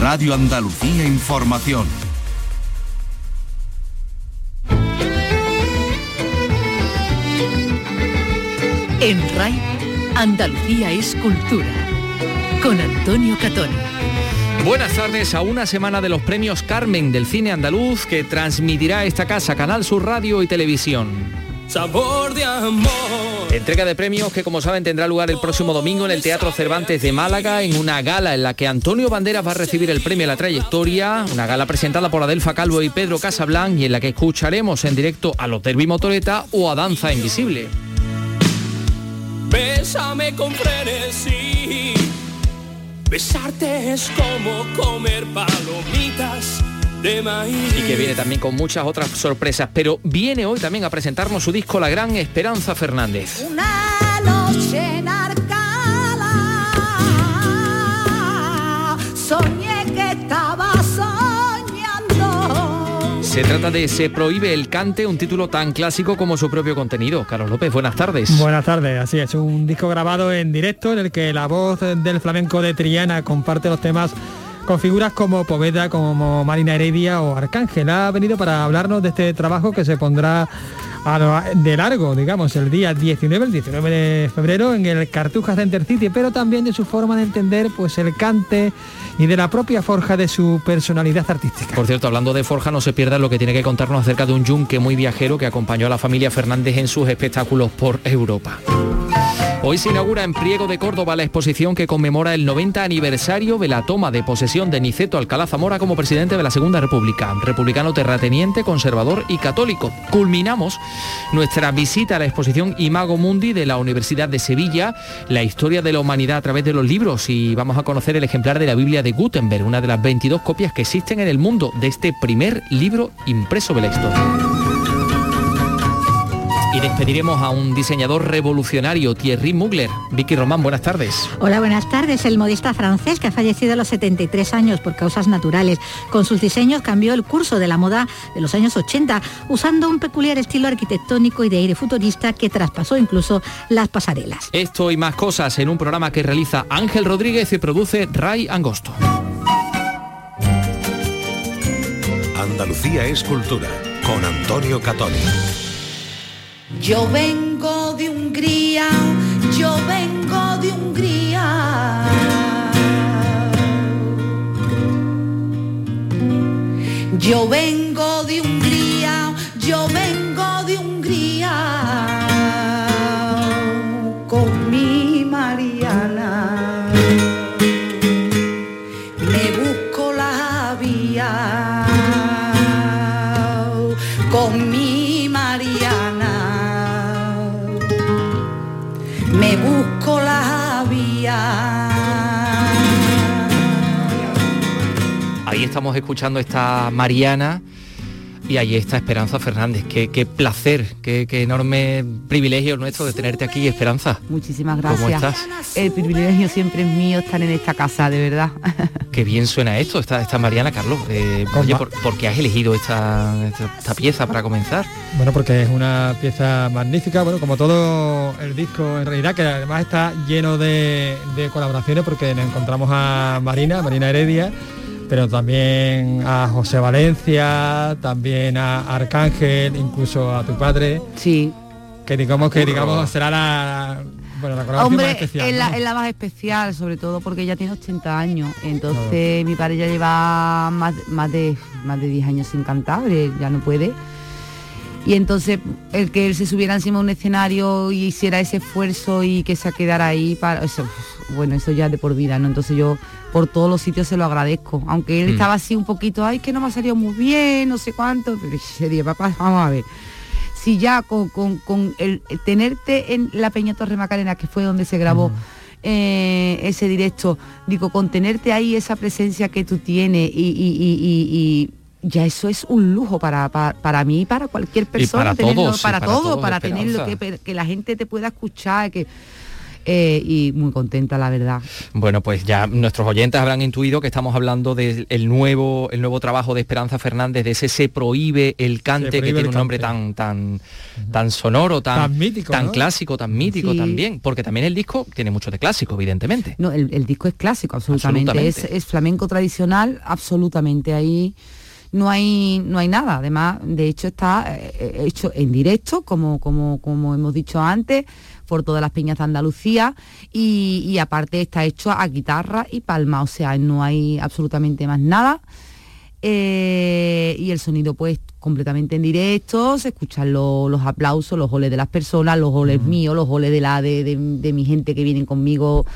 Radio Andalucía Información. En RAI, Andalucía es cultura. Con Antonio Catón. Buenas tardes a una semana de los premios Carmen del cine andaluz que transmitirá esta casa Canal Sur Radio y Televisión. Sabor de amor. Entrega de premios que como saben tendrá lugar el próximo domingo en el Teatro Cervantes de Málaga en una gala en la que Antonio Banderas va a recibir el premio a la trayectoria, una gala presentada por Adelfa Calvo y Pedro Casablanc y en la que escucharemos en directo a los Derby Motoreta o a Danza Invisible. Bésame con frenesí. Besarte es como comer palomitas. Y que viene también con muchas otras sorpresas, pero viene hoy también a presentarnos su disco La Gran Esperanza Fernández. Una noche en Arcala, soñé que estaba soñando. Se trata de Se prohíbe el cante, un título tan clásico como su propio contenido. Carlos López, buenas tardes. Buenas tardes, así es, un disco grabado en directo en el que la voz del flamenco de Triana comparte los temas con figuras como Poveda, como Marina Heredia o Arcángel. Ha venido para hablarnos de este trabajo que se pondrá de largo, digamos, el día 19, el 19 de febrero en el Cartuja Center City, pero también de su forma de entender pues el cante y de la propia forja de su personalidad artística. Por cierto, hablando de Forja, no se pierda lo que tiene que contarnos acerca de un yunque muy viajero que acompañó a la familia Fernández en sus espectáculos por Europa. Hoy se inaugura en Priego de Córdoba la exposición que conmemora el 90 aniversario de la toma de posesión de Niceto Alcalá Zamora como presidente de la Segunda República, republicano terrateniente, conservador y católico. Culminamos nuestra visita a la exposición Imago Mundi de la Universidad de Sevilla, la historia de la humanidad a través de los libros y vamos a conocer el ejemplar de la Biblia de Gutenberg, una de las 22 copias que existen en el mundo de este primer libro impreso de la historia. Y despediremos a un diseñador revolucionario, Thierry Mugler. Vicky Román, buenas tardes. Hola, buenas tardes. El modista francés que ha fallecido a los 73 años por causas naturales. Con sus diseños cambió el curso de la moda de los años 80, usando un peculiar estilo arquitectónico y de aire futurista que traspasó incluso las pasarelas. Esto y más cosas en un programa que realiza Ángel Rodríguez y produce Ray Angosto. Andalucía es cultura. Con Antonio Catoni. Yo vengo de Hungría, yo vengo de Hungría. Yo vengo de Hungría, yo vengo Ahí estamos escuchando esta Mariana y ahí está Esperanza Fernández. Qué, qué placer, qué, qué enorme privilegio nuestro de tenerte aquí, Esperanza. Muchísimas ¿Cómo gracias. estás? El privilegio siempre es mío estar en esta casa, de verdad. Qué bien suena esto, esta, esta Mariana, Carlos. Eh, ¿Cómo oye, por qué has elegido esta, esta, esta pieza para comenzar? Bueno, porque es una pieza magnífica, bueno, como todo el disco en realidad, que además está lleno de, de colaboraciones porque nos encontramos a Marina, Marina Heredia, pero también a José Valencia, también a Arcángel, incluso a tu padre, Sí. que digamos que digamos será la, bueno, la colaboración Hombre, más especial. es, la, ¿no? es la más especial, sobre todo porque ella tiene 80 años. Entonces mi padre ya lleva más, más, de, más de 10 años sin cantar, ya no puede. Y entonces el que él se subiera encima de un escenario y hiciera ese esfuerzo y que se quedara ahí, para eso, bueno, eso ya es de por vida, ¿no? Entonces yo por todos los sitios se lo agradezco. Aunque él Mm. estaba así un poquito, ay, que no me ha salido muy bien, no sé cuánto. Pero ese día, papá, vamos a ver. Si ya con, con- con el, el tenerte en la Peña Torre Macarena, que fue donde se grabó eh, ese directo, digo, con tenerte ahí esa presencia que tú tienes y, y- y- y- y ya eso es un lujo para, para, para mí y para cualquier persona. para tenerlo- todos, para, para todo, todos, para tenerlo, que, que la gente te pueda escuchar, que eh, y muy contenta, la verdad. Bueno, pues ya nuestros oyentes habrán intuido que estamos hablando del nuevo, el nuevo trabajo de Esperanza Fernández, de ese Se prohíbe el cante, que tiene un nombre tan, tan, tan sonoro, tan, Tan mítico, tan ¿no? clásico, tan mítico Sí. también, porque también el disco tiene mucho de clásico, evidentemente. No, el, el disco es clásico, absolutamente. Absolutamente. Es, es flamenco tradicional, absolutamente. Ahí no hay, no hay nada. Además, de hecho, está eh, hecho en directo, como, como, como hemos dicho antes, por todas las peñas de Andalucía. Y, y aparte está hecho a guitarra y palma. O sea, no hay absolutamente más nada. Eh, y el sonido pues completamente en directo, se escuchan lo- los aplausos, los goles de las personas, los goles míos, los goles de la de, de- de mi gente que vienen conmigo.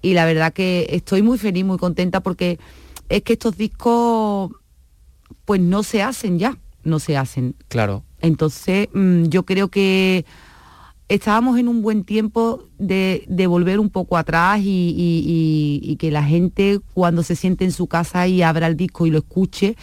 Y la verdad que estoy muy feliz, muy contenta porque es que estos discos pues no se hacen ya, no se hacen. Claro. Entonces mm, yo creo que estábamos en un buen tiempo de, volver un poco atrás y, que la gente cuando se siente en su casa y abra el disco y lo escuche,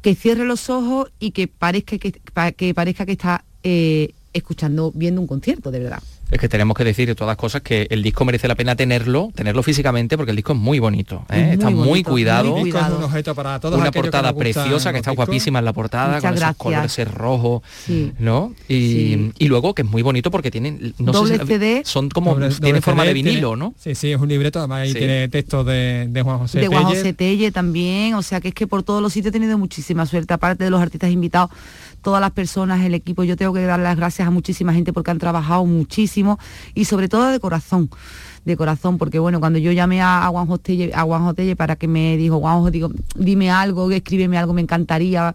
que cierre los ojos y que parezca que, que parezca que está eh, escuchando, viendo un concierto, de verdad. Es que tenemos que decir de todas cosas que el disco merece la pena tenerlo, tenerlo físicamente, porque el disco es muy bonito. ¿eh? Es muy está muy cuidado. muy El disco es cuidado. un objeto para todos una que portada preciosa que está discos. guapísima en la portada Muchas con esos gracias. colores ese rojo Sí. no y, Sí. y luego que es muy bonito porque tienen no sé Doble si- CD. son como Doble- tienen doble forma de tiene- vinilo no Sí, sí, es un libreto, además ahí Sí. tiene textos de, de Juan José de Juan Tellez. José Telle también, o sea que es que por todos los sitios he tenido muchísima suerte, aparte de los artistas invitados, todas las personas, el equipo, yo tengo que dar las gracias a muchísima gente porque han trabajado muchísimo y sobre todo de corazón, de corazón, porque bueno, cuando yo llamé a, a Juan José Telle, a Juan José Telle para que me dijo, Juan digo, dime algo, escríbeme algo, me encantaría,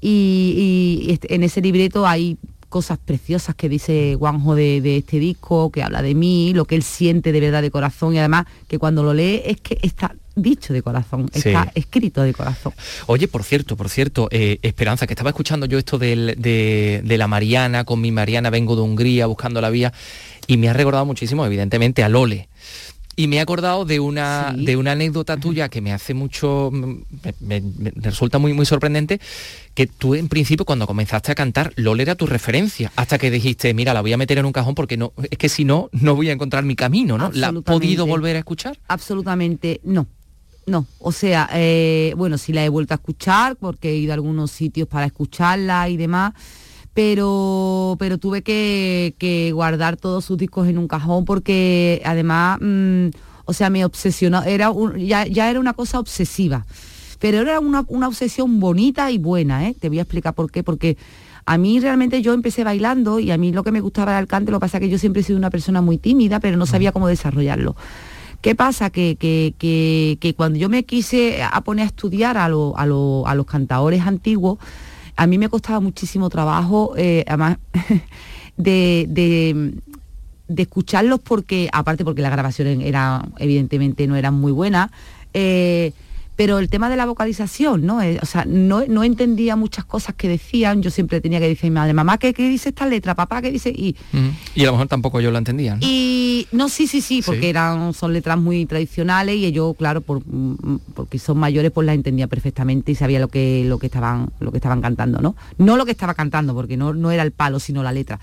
y, y este- en ese libreto hay cosas preciosas que dice Juanjo de, de este disco, que habla de mí, lo que él siente de verdad de corazón y además que cuando lo lee es que está dicho de corazón, Sí. está escrito de corazón. Oye, por cierto, por cierto, eh, Esperanza, que estaba escuchando yo esto del- de, de la Mariana, con mi Mariana vengo de Hungría buscando la vía, y me ha recordado muchísimo, evidentemente, a Lole. Y me he acordado de una, Sí. de una anécdota tuya que me hace mucho, me, me- me resulta muy, muy sorprendente, que tú en principio cuando comenzaste a cantar, Lole era tu referencia, hasta que dijiste, mira, la voy a meter en un cajón porque no, es que si no, no voy a encontrar mi camino, ¿no? ¿La has podido volver a escuchar? Absolutamente no. No, o sea, eh, bueno, sí la he vuelto a escuchar porque he ido a algunos sitios para escucharla y demás, pero, pero tuve que, que guardar todos sus discos en un cajón porque además, mm, o sea, me obsesionó, era un- ya, ya era una cosa obsesiva, pero era una, una obsesión bonita y buena, ¿eh? te voy a explicar por qué, porque a mí realmente yo empecé bailando y a mí lo que me gustaba era el cante, lo que pasa es que yo siempre he sido una persona muy tímida, pero no sabía cómo desarrollarlo. ¿Qué pasa? Que, que- que- que cuando yo me quise a poner a estudiar a, lo- a lo- a los cantadores antiguos, a mí me costaba muchísimo trabajo, eh, además, de, de- escucharlos porque, aparte porque las grabaciones eran, evidentemente no eran muy buenas, eh, pero el tema de la vocalización, ¿no? Eh, o sea, no, no entendía muchas cosas que decían, yo siempre tenía que decir a mi madre, mamá, ¿qué, qué dice esta letra? Papá, ¿qué dice? Y. Y a lo mejor tampoco yo lo entendía, ¿no? y no, sí, sí, sí, porque Sí. eran, son letras muy tradicionales y ellos, claro, por, mm, porque son mayores, pues las entendía perfectamente y sabía lo que, lo que estaban, lo que estaban cantando, ¿no? No lo que estaba cantando, porque no, no era el palo, sino la letra.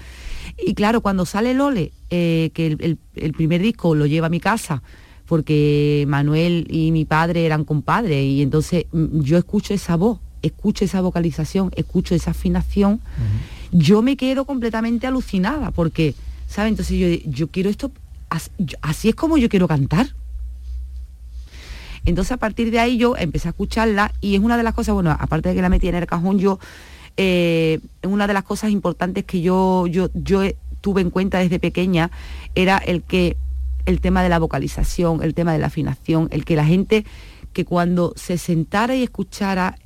Y claro, cuando sale Lole, eh, que el, el- el primer disco lo lleva a mi casa, porque Manuel y mi padre eran compadres, y entonces mm, yo escucho esa voz, escucho esa vocalización, escucho esa afinación, yo me quedo completamente alucinada, porque, ¿sabes? Entonces yo, yo quiero esto, así es como yo quiero cantar. Entonces a partir de ahí yo empecé a escucharla y es una de las cosas, bueno, aparte de que la metí en el cajón, yo, eh, una de las cosas importantes que yo, yo, yo tuve en cuenta desde pequeña era el que el tema de la vocalización, el tema de la afinación, el que la gente que cuando se sentara y escuchara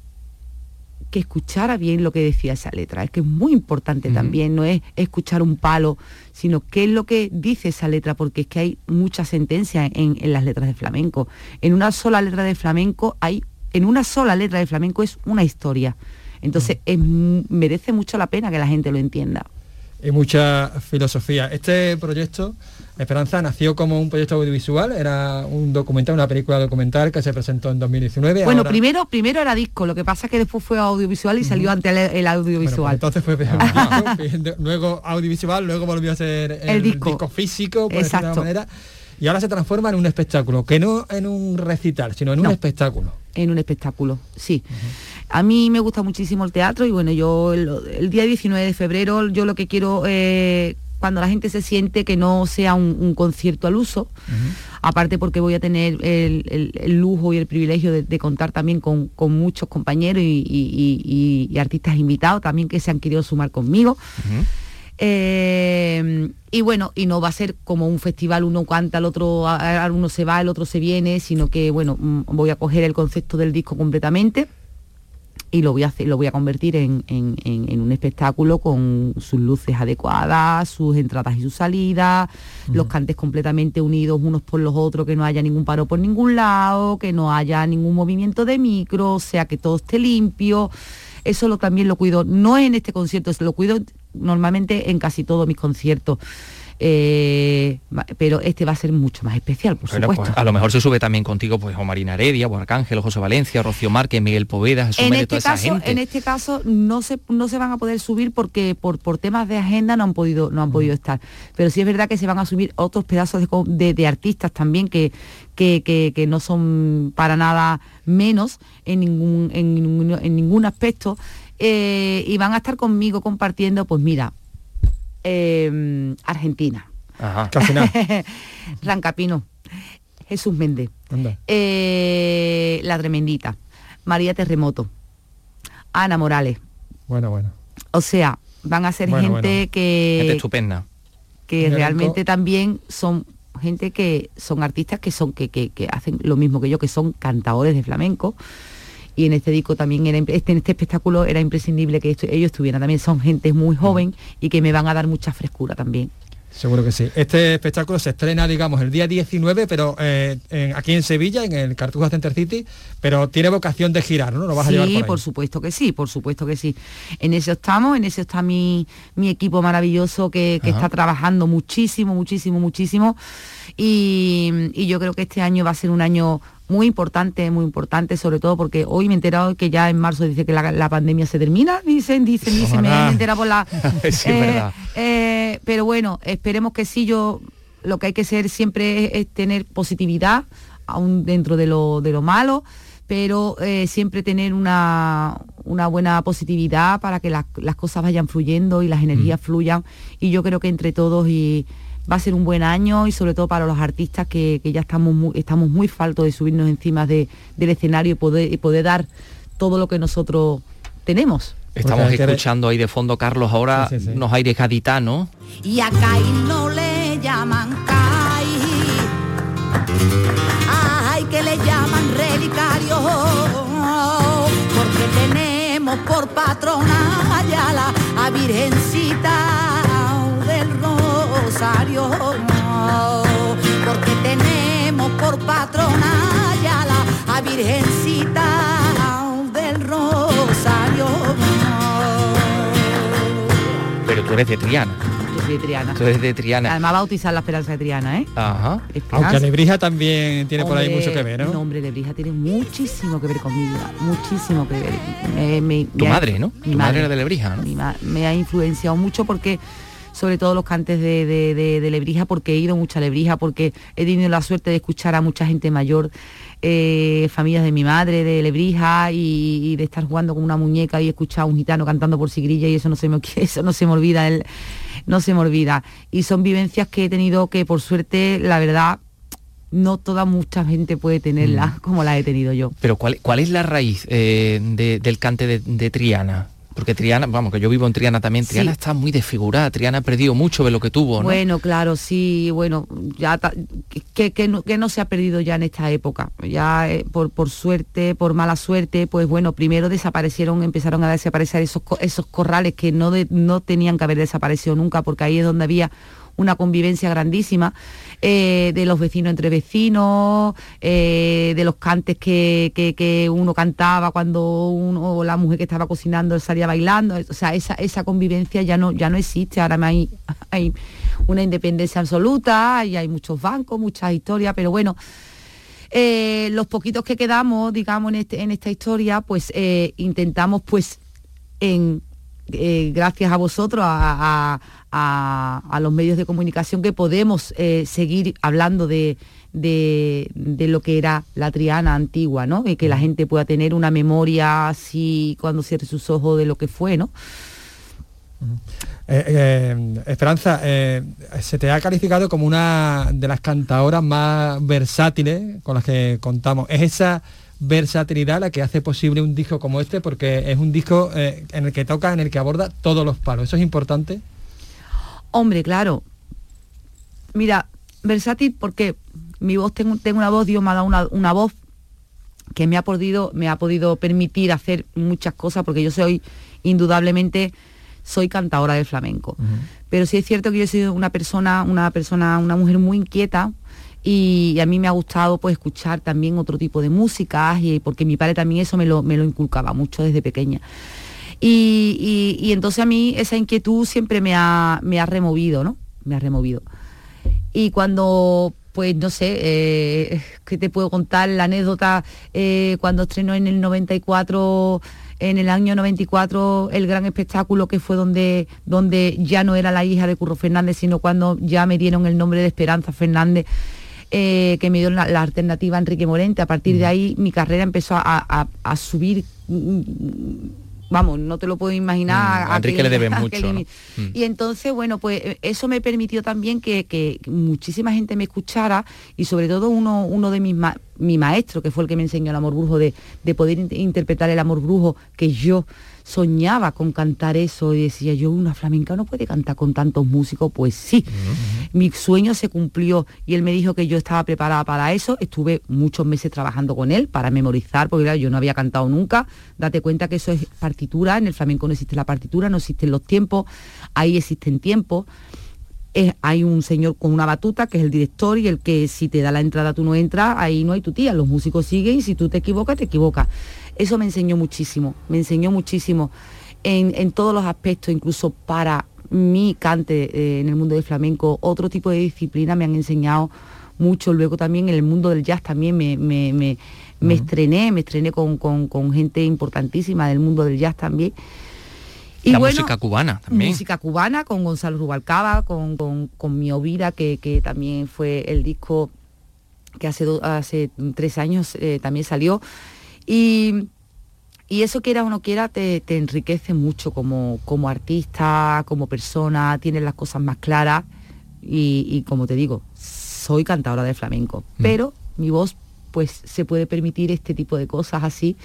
que escuchara bien lo que decía esa letra. Es que es muy importante también, no es escuchar un palo, sino qué es lo que dice esa letra, porque es que hay muchas sentencias en, en las letras de flamenco. En una sola letra de flamenco hay, en una sola letra de flamenco es una historia. Entonces es merece mucho la pena que la gente lo entienda. Y mucha filosofía. Este proyecto, Esperanza, nació como un proyecto audiovisual, era un documental, una película documental que se presentó en 2019. Bueno, ahora- primero, primero era disco, lo que pasa es que después fue audiovisual y salió ante el, el Bueno, pues audiovisual. entonces fue luego audiovisual, luego volvió a ser el, El disco. físico, por decirlo de Exacto. manera. Y ahora se transforma en un espectáculo, que no en un recital, sino en un espectáculo. en un espectáculo, sí. A mí me gusta muchísimo el teatro y bueno, yo el, el día 19 de febrero yo lo que quiero, eh, cuando la gente se siente que no sea un, un concierto al uso, aparte porque voy a tener el, el- el lujo y el privilegio de, de contar también con, con muchos compañeros y, y- y- y artistas invitados también que se han querido sumar conmigo. Eh, y bueno, y no va a ser como un festival, uno canta, el otro, uno se va, el otro se viene, sino que bueno, mm, voy a coger el concepto del disco completamente y lo voy a hacer, lo voy a convertir en, en- en- en un espectáculo con sus luces adecuadas, sus entradas y sus salidas, los cantes completamente unidos unos por los otros, que no haya ningún paro por ningún lado, que no haya ningún movimiento de micro, o sea que todo esté limpio. Eso lo, también lo cuido, no en este concierto, lo cuido normalmente en casi todos mis conciertos. Eh, pero este va a ser mucho más especial, por Bueno, supuesto. pues, a lo mejor se sube también contigo pues o Marina Heredia, o Arcángel, o José Valencia, Rocío Márquez, Miguel Poveda, Jesús en este toda esa caso gente. en este caso no se no se van a poder subir porque por, por temas de agenda no han podido no han podido estar pero sí es verdad que se van a subir otros pedazos de, de- de artistas también que, que, que- que no son para nada menos en ningún en, ningún- en ningún aspecto eh, y van a estar conmigo compartiendo pues mira eh, Argentina Ajá. Casi nada. Rancapino Jesús Méndez eh, La Tremendita, María Terremoto, Ana Morales. Bueno, bueno. O sea, van a ser Bueno, gente bueno. que, Gente estupenda. que realmente también son gente que son artistas que son que, que- que hacen lo mismo que yo, que son cantadores de flamenco. Y en este disco también era este, en este espectáculo era imprescindible que esto- ellos estuvieran. También son gente muy joven y que me van a dar mucha frescura también. Seguro que sí. Este espectáculo se estrena, digamos, el día 19, pero eh, en- aquí en Sevilla, en el Cartuja Center City, pero tiene vocación de girar, ¿no? Lo vas a llevar sí, por ahí. por supuesto que sí, por supuesto que sí. En eso estamos, en eso está mi, mi equipo maravilloso que, está trabajando muchísimo, muchísimo, muchísimo. Y, y yo creo que este año va a ser un año muy importante, muy importante, sobre todo porque hoy me he enterado que ya en marzo dice que la, la pandemia se termina, dicen, dicen, dicen, me he enterado por la... Sí, Eh, verdad. eh, pero bueno, esperemos que sí, yo lo que hay que ser siempre es, es tener positividad, aún dentro de lo, de lo malo, pero eh, siempre tener una, una buena positividad para que las, las cosas vayan fluyendo y las energías fluyan. Y yo creo que entre todos y va a ser un buen año y sobre todo para los artistas que, que ya estamos muy, estamos muy faltos de subirnos encima de- del escenario y poder, y poder dar todo lo que nosotros tenemos. Estamos escuchando ahí de fondo, Carlos, ahora Sí, sí, sí. unos aires gaditanos. Y a Caín no le llaman Caín. Ay, que le llaman relicario. Porque tenemos por patrona ya la a Virgencita Rosario. Porque tenemos por patrona ya la a Virgencita del Rosario. Pero tú eres de Triana. Yo soy de Triana. Tú eres de Triana. Además bautizar la esperanza de Triana, ¿eh? Ajá. Esperanza. Aunque Lebrija también tiene por ahí Hombre, mucho que ver, ¿no? No, hombre, Lebrija tiene muchísimo que ver con mi vida, muchísimo que ver. Me- me- Tu me ha- madre, ¿no? mi Tu madre era de Lebrija, ¿no? Mi ma- me ha influenciado mucho porque sobre todo los cantes de, de- de- de Lebrija, porque he ido mucho a Lebrija, porque he tenido la suerte de escuchar a mucha gente mayor, eh, familias de mi madre, de Lebrija, y, y de estar jugando con una muñeca y escuchar a un gitano cantando por sigrilla y eso no se me, eso no se me olvida, el- no se me olvida. Y son vivencias que he tenido que por suerte, la verdad, no toda mucha gente puede tenerlas Mm. como las he tenido yo. Pero ¿cuál, cuál es la raíz eh, de- del cante de, de Triana? Porque Triana, vamos, que yo vivo en Triana también, Sí. Triana está muy desfigurada, Triana ha perdido mucho de lo que tuvo, ¿no? Bueno, claro, sí, bueno, ya ta- que, que no, que no se ha perdido ya en esta época. Ya eh, por, por suerte, por mala suerte, pues bueno, primero desaparecieron, empezaron a desaparecer esos, esos corrales que no, de- no tenían que haber desaparecido nunca, porque ahí es donde había una convivencia grandísima. Eh, de los vecinos entre vecinos, eh, de los cantes que, que, uno cantaba cuando uno, o la mujer que estaba cocinando salía bailando, o sea, esa, esa convivencia ya no, ya no existe, ahora hay, hay una independencia absoluta y hay muchos bancos, muchas historias, pero bueno, eh, los poquitos que quedamos, digamos, en, este, en esta historia, pues intentamos pues en gracias a vosotros, a, a, los medios de comunicación que podemos eh, seguir hablando de, de, lo que era la Triana antigua, ¿no? Y que la gente pueda tener una memoria así cuando cierre sus ojos de lo que fue, ¿no? Eh, eh, Esperanza, se te ha calificado como una de las cantadoras más versátiles con las que contamos. ¿Es esa versatilidad la que hace posible un disco como este? Porque es un disco en el que toca, en el que aborda todos los palos. ¿Eso es importante? Hombre, claro. Mira, versátil porque mi voz, tengo, tengo una voz, Dios me ha dado una, voz que me ha podido, me ha podido permitir hacer muchas cosas porque yo soy indudablemente soy cantadora de flamenco. Pero sí es cierto que yo he sido una persona, una persona, una mujer muy inquieta y, a mí me ha gustado pues escuchar también otro tipo de músicas y porque mi padre también eso me lo, me lo inculcaba mucho desde pequeña. Y, entonces a mí esa inquietud siempre me ha, me ha removido, ¿no? Me ha removido. Y cuando pues no sé, eh, ¿qué te puedo contar? La anécdota eh, cuando estrenó en el 94, en el año 94, el gran espectáculo que fue donde, donde ya no era la hija de Curro Fernández, sino cuando ya me dieron el nombre de Esperanza Fernández. Eh, que me dio la, alternativa Enrique Morente. A partir de mm. ahí mi carrera empezó a, a subir mm, vamos, no te lo puedo imaginar. Mm, a Enrique le debe mucho. Mm. Y entonces, bueno, pues eh, eso me permitió también que, muchísima gente me escuchara y sobre todo uno, uno de mis mi maestro, que fue el que me enseñó el amor brujo, de, de poder interpretar el amor brujo que yo soñaba con cantar eso y decía yo, una flamenca no puede cantar con tantos músicos, pues sí, mi sueño se cumplió y él me dijo que yo estaba preparada para eso, estuve muchos meses trabajando con él para memorizar, porque yo no había cantado nunca, date cuenta que eso es partitura, en el flamenco no existe la partitura, no existen los tiempos, ahí existen tiempos. hay un señor con una batuta que es el director y el que si te da la entrada tú no entras, ahí no hay tu tía, los músicos siguen y si tú te equivocas, te equivocas. Eso me enseñó muchísimo, me enseñó muchísimo en, todos los aspectos, incluso para mi cante eh, en el mundo del flamenco, otro tipo de disciplina me han enseñado mucho. Luego también en el mundo del jazz también me, me, estrené, me estrené con, gente importantísima del mundo del jazz también. Y la música cubana también. Música cubana con Gonzalo Rubalcaba, con, con, Mi Ovira, que, también fue el disco que hace, hace tres años eh, también salió. Y, eso quiera o no quiera te, enriquece mucho como, como, artista, como persona, tienes las cosas más claras y, como te digo, soy cantadora de flamenco, mm. pero mi voz pues se puede permitir este tipo de cosas así.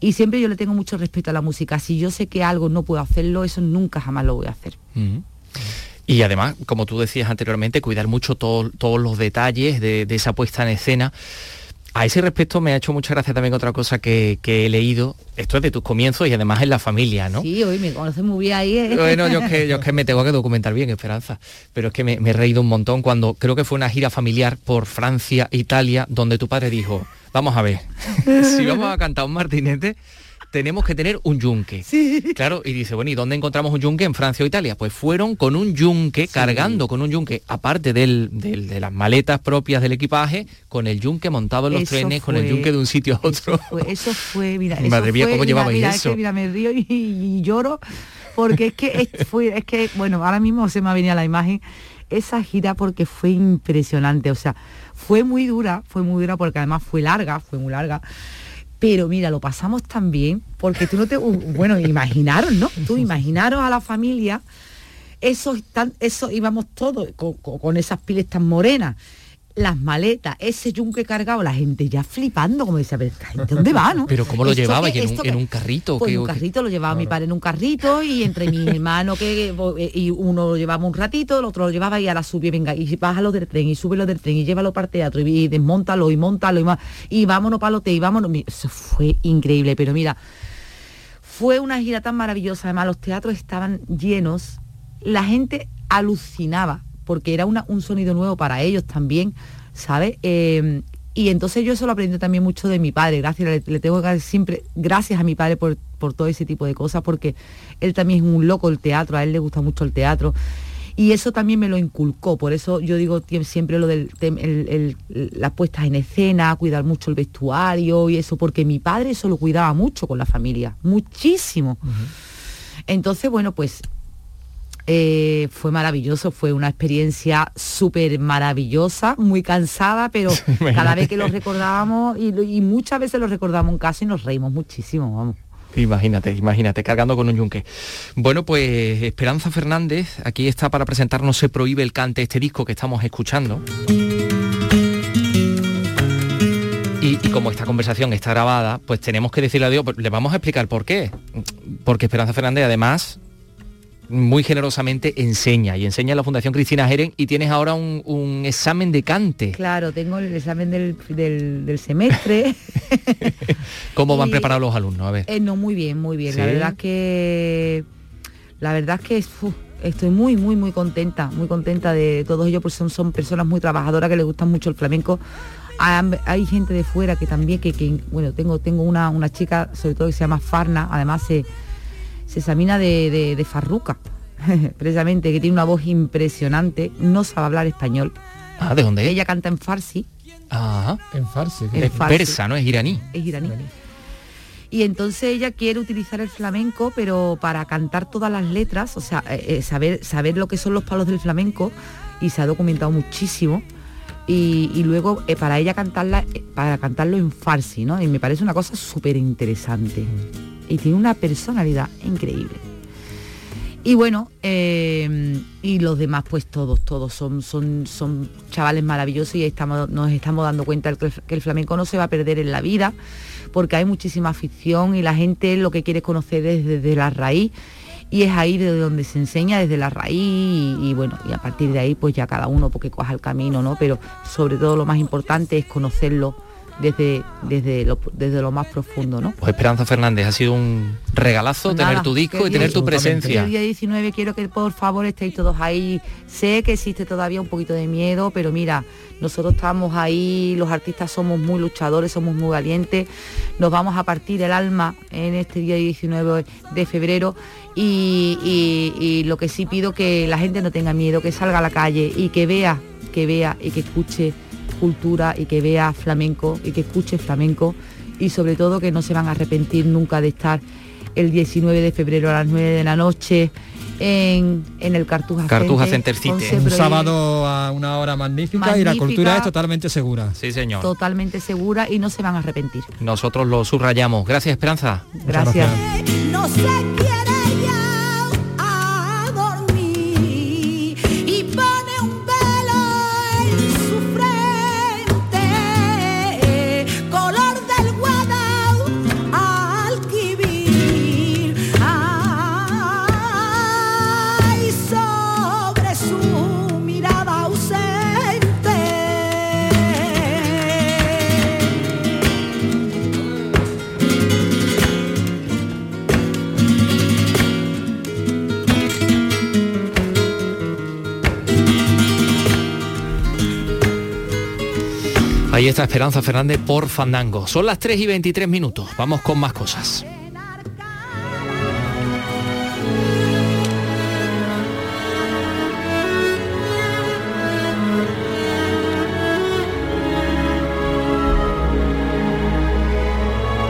Y siempre yo le tengo mucho respeto a la música. Si yo sé que algo no puedo hacerlo, eso nunca jamás lo voy a hacer. Mm. Y además, como tú decías anteriormente, cuidar mucho todos los detalles de, de, esa puesta en escena. A ese respecto me ha hecho mucha gracia también otra cosa que, he leído. Esto es de tus comienzos y además en la familia, ¿no? Sí, hoy me conoces muy bien ahí. ¿eh? Bueno, yo es, que, yo que me tengo que documentar bien, Esperanza. Pero es que me, he reído un montón cuando creo que fue una gira familiar por Francia, Italia, donde tu padre dijo, vamos a ver, si vamos a cantar un martinete, tenemos que tener un yunque. Sí. Claro, y dice, bueno, ¿y dónde encontramos un yunque? En Francia o Italia. Pues fueron con un yunque, cargando con un yunque, aparte del, de las maletas propias del equipaje, con el yunque montado en los trenes, con el yunque de un sitio a otro. Eso fue, mira, Madre mía, ¿cómo llevabais eso? mira, me río y, lloro, porque es que, es, fue, es que, bueno, ahora mismo se me ha venido la imagen esa gira porque fue impresionante, o sea, fue muy dura, fue muy dura porque además fue larga, fue muy larga. Pero mira, lo pasamos tan bien, porque tú no te... Bueno, imaginaron, ¿no? Tú imaginaron a la familia, eso, tan, eso íbamos todos con, con esas piles tan morenas las maletas, ese yunque cargado, la gente ya flipando, como decía, pero ¿dónde va, no? Pero ¿cómo lo llevaba? ¿En, un, carrito? Pues en un carrito, lo llevaba mi padre en un carrito y entre mis hermanos que eh, y uno lo llevaba un ratito, el otro lo llevaba y ahora subía, venga, y bájalo del tren y súbelo del tren y llévalo para el teatro y, desmontalo y montalo y, y vámonos para el hotel y vámonos. Eso fue increíble, pero mira, fue una gira tan maravillosa, además los teatros estaban llenos, la gente alucinaba porque era una- un sonido nuevo para ellos también, ¿sabes? Eh, y entonces yo eso lo aprendí también mucho de mi padre, gracias, le, le tengo que dar siempre gracias a mi padre por, por todo ese tipo de cosas, porque él también es un loco el teatro, a él le gusta mucho el teatro. Y eso también me lo inculcó, por eso yo digo siempre lo del el- las puestas en escena, cuidar mucho el vestuario y eso, porque mi padre eso lo cuidaba mucho con la familia, muchísimo. Entonces, bueno, pues eh, fue maravilloso, fue una experiencia súper maravillosa, muy cansada, pero cada vez que lo recordábamos y, muchas veces lo recordamos en casa y nos reímos muchísimo, vamos. Imagínate, imagínate, cargando con un yunque. Bueno, pues Esperanza Fernández, aquí está para presentarnos Se prohíbe el cante, este disco que estamos escuchando. Y, y como esta conversación está grabada, pues tenemos que decirle adiós, le vamos a explicar por qué. Porque Esperanza Fernández además muy generosamente enseña y enseña en la Fundación Cristina Jeren y tienes ahora un, un examen de cante. Claro, tengo el examen del, del- del semestre. ¿Cómo van Y- preparados los alumnos? A ver. Eh, no, muy bien, muy bien. La verdad es que la verdad es que uf, estoy muy, muy, muy contenta, muy contenta de todos ellos, porque son, son personas muy trabajadoras que les gusta mucho el flamenco. Hay, hay gente de fuera que también, que, que, bueno, tengo, tengo una, una chica, sobre todo que se llama Farna, además se, se examina de, de, de farruca, precisamente, que tiene una voz impresionante, no sabe hablar español. Ah, ¿de dónde es? Ella canta en farsi, Ajá. En farsi. En Es farsi. persa, ¿no? Es iraní. es iraní. Y entonces ella quiere utilizar el flamenco, pero para cantar todas las letras, o sea, eh, eh, saber, saber lo que son los palos del flamenco, y se ha documentado muchísimo. Y, y luego eh, para ella cantarla, eh, para cantarlo en farsi, ¿no? Y me parece una cosa súper interesante. Y tiene una personalidad increíble. Y bueno, eh, y los demás pues todos, todos son, son, son chavales maravillosos y estamos, nos estamos dando cuenta que el, flamenco no se va a perder en la vida, porque hay muchísima afición y la gente lo que quiere conocer es desde la raíz y es ahí de donde se enseña desde la raíz y, y bueno, y a partir de ahí pues ya cada uno porque coja el camino, ¿no? Pero sobre todo lo más importante es conocerlo desde, desde, lo, desde lo más profundo, ¿no? Pues Esperanza Fernández, ha sido un regalazo Pues tener tu disco y tener tu presencia. El día 19 quiero que por favor estéis todos ahí. Sé que existe todavía un poquito de miedo, pero mira, nosotros estamos ahí, los artistas somos muy luchadores, somos muy valientes. Nos vamos a partir el alma en este día 19 de febrero y, y- y lo que sí pido que la gente no tenga miedo, que salga a la calle y que vea, que vea y que escuche cultura y que vea flamenco y que escuche flamenco y sobre todo que no se van a arrepentir nunca de estar el 19 de febrero a las 9 de la noche en, en el Cartuja, Cartuja Center. Se Un sábado a una hora magnífica, y la cultura es totalmente segura. Sí, señor. totalmente segura y no se van a arrepentir. Nosotros lo subrayamos. Gracias, Esperanza. Gracias. Esperanza Fernández por Fandango. Son las 3 y 23 minutos. Vamos con más cosas.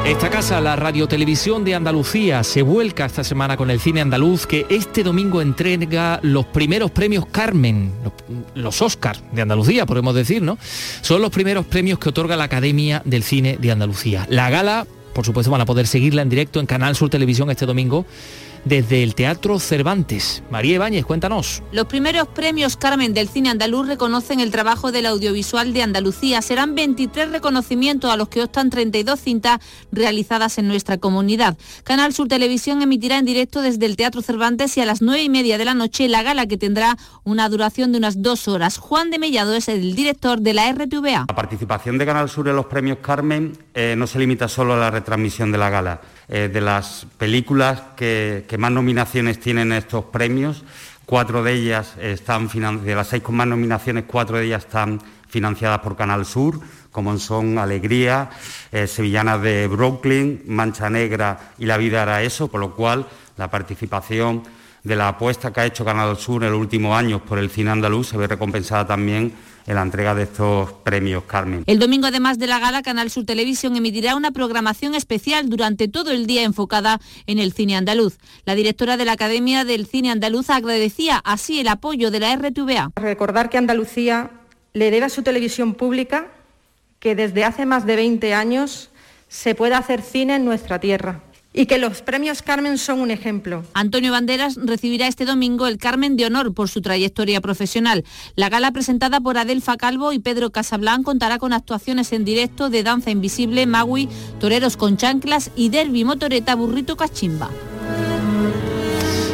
Esta casa, la Radio Televisión de Andalucía, se vuelca esta semana con el cine andaluz que este domingo entrega los primeros premios Carmen, los, los Oscars de Andalucía, podemos decir, ¿no? Son los primeros premios que otorga la Academia del Cine de Andalucía. La gala, por supuesto, van a poder seguirla en directo en Canal Sur Televisión este domingo desde el Teatro Cervantes. María Ibáñez, cuéntanos. Los primeros premios Carmen del cine andaluz reconocen el trabajo del audiovisual de Andalucía. Serán 23 reconocimientos a los que optan 32 cintas realizadas en nuestra comunidad. Canal Sur Televisión emitirá en directo desde el Teatro Cervantes y a las 9 y media de la noche la gala que tendrá una duración de unas dos horas. Juan de Mellado es el director de la RTVA. La participación de Canal Sur en los premios Carmen eh, no se limita solo a la retransmisión de la gala. Eh, de las películas que, más nominaciones tienen estos premios, cuatro de ellas están de las seis con más nominaciones, cuatro de ellas están financiadas por Canal Sur, como son Alegría, eh, Sevillanas de Brooklyn, Mancha Negra y La vida era eso, por lo cual la participación de la apuesta que ha hecho Canal Sur en los últimos años por el cine andaluz se ve recompensada también en la entrega de estos premios, Carmen. El domingo, además de la gala, Canal Sur Televisión emitirá una programación especial durante todo el día enfocada en el cine andaluz. La directora de la Academia del Cine Andaluz agradecía así el apoyo de la RTVA. Recordar que Andalucía le debe a su televisión pública que desde hace más de 20 años se puede hacer cine en nuestra tierra y que los premios Carmen son un ejemplo. Antonio Banderas recibirá este domingo el Carmen de Honor por su trayectoria profesional. La gala presentada por Adelfa Calvo y Pedro Casablan contará con actuaciones en directo de Danza Invisible, Magui, Toreros con Chanclas y Derby Motoreta Burrito Cachimba.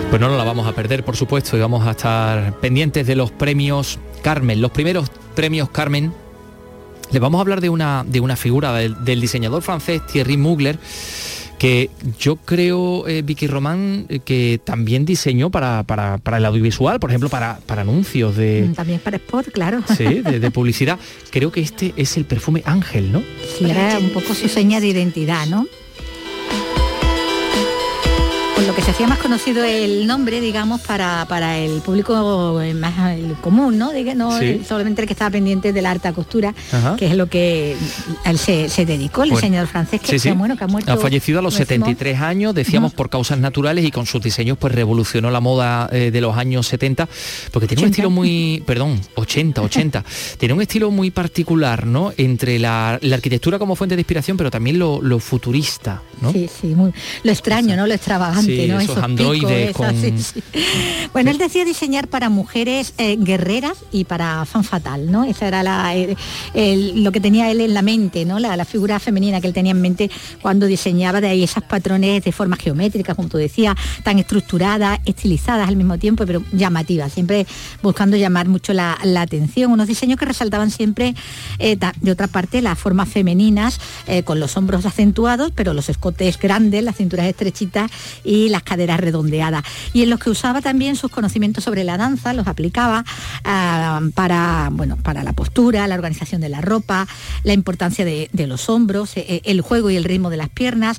Pues no nos la vamos a perder, por supuesto, y vamos a estar pendientes de los premios Carmen, los primeros premios Carmen. Les vamos a hablar de una, de una figura del, del diseñador francés Thierry Mugler que yo creo, eh, Vicky Román, eh, que también diseñó para, para, el audiovisual, por ejemplo, para, para anuncios de... Mm, también para spot, claro. Sí, de, publicidad. Creo que este es el perfume Ángel, ¿no? Sí, era un poco su seña de identidad, ¿no? Lo que se hacía más conocido el nombre, digamos, para, para el público eh, más común, ¿no? no solamente el que estaba pendiente de la alta costura, que es lo que él se, dedicó, el diseñador francés, que, bueno, que ha muerto. Ha fallecido a los 73 años, decíamos, por causas naturales y con sus diseños pues revolucionó la moda eh, de los años 70, porque tiene un estilo muy, perdón, 80, 80, tiene un estilo muy particular, ¿no? Entre la, arquitectura como fuente de inspiración, pero también lo, futurista, ¿no? Sí, sí, muy, lo extraño, ¿no? Lo extravagante. Esos, androides Bueno, él decía diseñar para mujeres eh, guerreras y para fan fatal, ¿no? Esa era la, lo que tenía él en la mente, ¿no? La, figura femenina que él tenía en mente cuando diseñaba de ahí esas patrones de formas geométricas, como tú decías, tan estructuradas, estilizadas al mismo tiempo, pero llamativas, siempre buscando llamar mucho la, atención. Unos diseños que resaltaban siempre, eh, de otra parte, las formas femeninas, eh, con los hombros acentuados, pero los escotes grandes, las cinturas estrechitas y las caderas redondeadas. Y en los que usaba también sus conocimientos sobre la danza, los aplicaba ah, para, bueno, para la postura, la organización de la ropa, la importancia de, los hombros, eh, el juego y el ritmo de las piernas.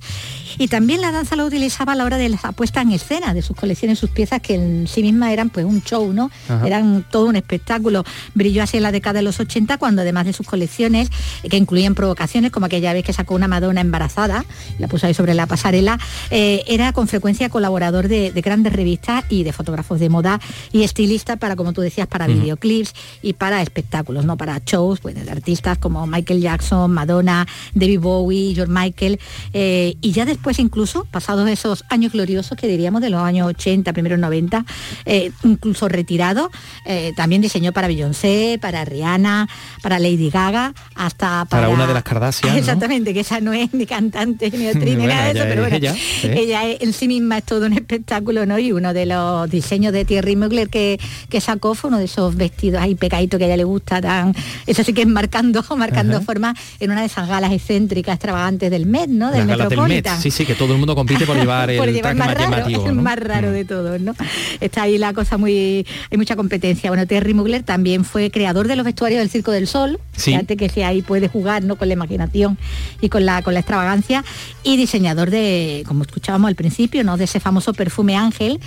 Y también la danza lo utilizaba a la hora de la puesta en escena de sus colecciones, sus piezas que en sí mismas eran pues un show, ¿no? Eran todo un espectáculo. Brilló así en la década de los 80 cuando además de sus colecciones, eh, que incluían provocaciones, como aquella vez que sacó una Madonna embarazada, la puso ahí sobre la pasarela, eh, era con frecuencia colaborador de, grandes revistas y de fotógrafos de moda y estilista para, como tú decías, para videoclips y para espectáculos, no para shows pues, de artistas como Michael Jackson, Madonna, David Bowie, George Michael. Eh, y ya después incluso, pasados esos años gloriosos que diríamos de los años 80, primeros 90, eh, incluso retirado, eh, también diseñó para Beyoncé, para Rihanna, para Lady Gaga, hasta para... una de las Kardashian. Exactamente, que esa no es ni cantante ni actriz ni nada de eso, pero bueno, ella, ella en sí misma es todo un espectáculo, ¿no? Y uno de los diseños de Thierry Mugler que, que sacó fue uno de esos vestidos ahí pecaditos que a ella le gusta tan. Eso sí que es marcando, marcando forma en una de esas galas excéntricas, extravagantes del Met, ¿no? Del Metropolitan. Sí, sí, que todo el mundo compite por llevar el traje más, raro, el más raro de todos, ¿no? Está ahí la cosa muy. hay mucha competencia. Bueno, Thierry Mugler también fue creador de los vestuarios del Circo del Sol. Fíjate que si ahí puede jugar, ¿no? Con la imaginación y con la con la extravagancia. Y diseñador de, como escuchábamos al principio, ¿no? De ese famoso perfume Ángel,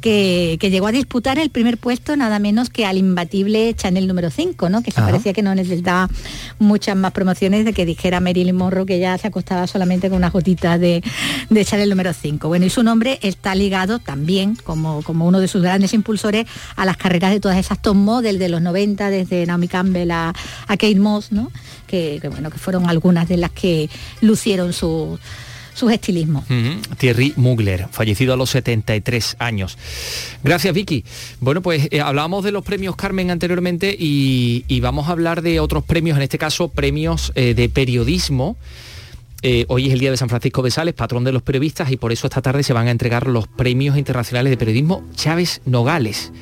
que, llegó a disputar el primer puesto nada menos que al imbatible Chanel número 5, ¿no? Que se parecía que no necesitaba muchas más promociones de que dijera Marilyn Monroe que ya se acostaba solamente con unas gotitas de, de Chanel número 5. Bueno, y su nombre está ligado también, como, como uno de sus grandes impulsores, a las carreras de todas esas top model de los 90, desde Naomi Campbell a, Kate Moss, ¿no? Que, que, bueno, que fueron algunas de las que lucieron su sus estilismos. Thierry Mugler, fallecido a los 73 años. Gracias, Vicky. Bueno, pues eh, hablábamos de los premios Carmen anteriormente y, vamos a hablar de otros premios, en este caso premios eh, de periodismo. Eh, hoy es el día de San Francisco de Sales, patrón de los periodistas, y por eso esta tarde se van a entregar los premios internacionales de periodismo Chávez Nogales.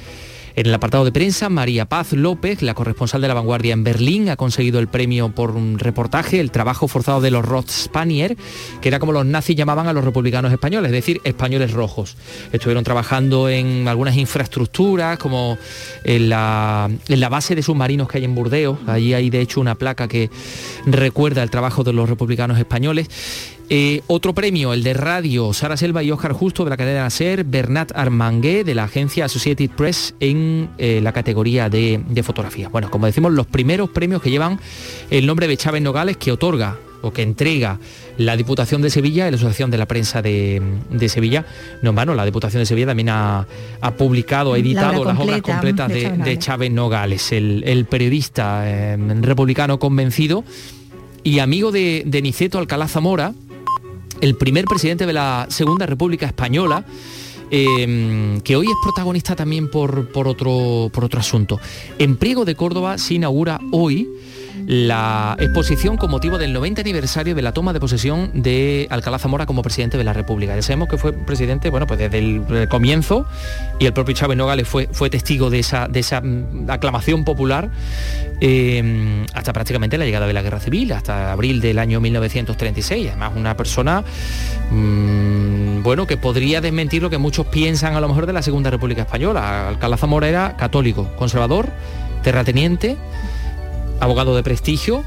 En el apartado de prensa, María Paz López, la corresponsal de La Vanguardia en Berlín, ha conseguido el premio por un reportaje, el trabajo forzado de los Rothspanier, que era como los nazis llamaban a los republicanos españoles, es decir, españoles rojos. Estuvieron trabajando en algunas infraestructuras, como en la, en la base de submarinos que hay en Burdeos. Allí hay de hecho una placa que recuerda el trabajo de los republicanos españoles. Eh, otro premio, el de radio, Sara Selva y Oscar Justo de la cadena SER, Bernat Armangué de la agencia Associated Press en eh, la categoría de, de fotografía. Bueno, como decimos, los primeros premios que llevan el nombre de Chávez Nogales que otorga o que entrega la Diputación de Sevilla y la Asociación de la Prensa de, de Sevilla. No, bueno, la Diputación de Sevilla también ha, ha publicado, ha editado La obra las obras completa completas de de, Chávez de Nogales. Chávez Nogales, el, el periodista eh, republicano convencido y amigo de, de Niceto Alcalá Zamora, el primer presidente de la Segunda República Española, eh, que hoy es protagonista también por, por, otro, por otro asunto. En Priego de Córdoba se inaugura hoy la exposición con motivo del 90 aniversario de la toma de posesión de Alcalá Zamora como presidente de la República. Ya sabemos que fue presidente, bueno, pues desde el, comienzo y el propio Chávez Nogales fue, fue testigo de esa, de esa mm, aclamación popular eh, hasta prácticamente la llegada de la Guerra Civil, hasta abril del año 1936. Además, una persona, mm, bueno, que podría desmentir lo que muchos piensan a lo mejor de la Segunda República Española. Alcalá Zamora era católico, conservador, terrateniente, abogado de prestigio.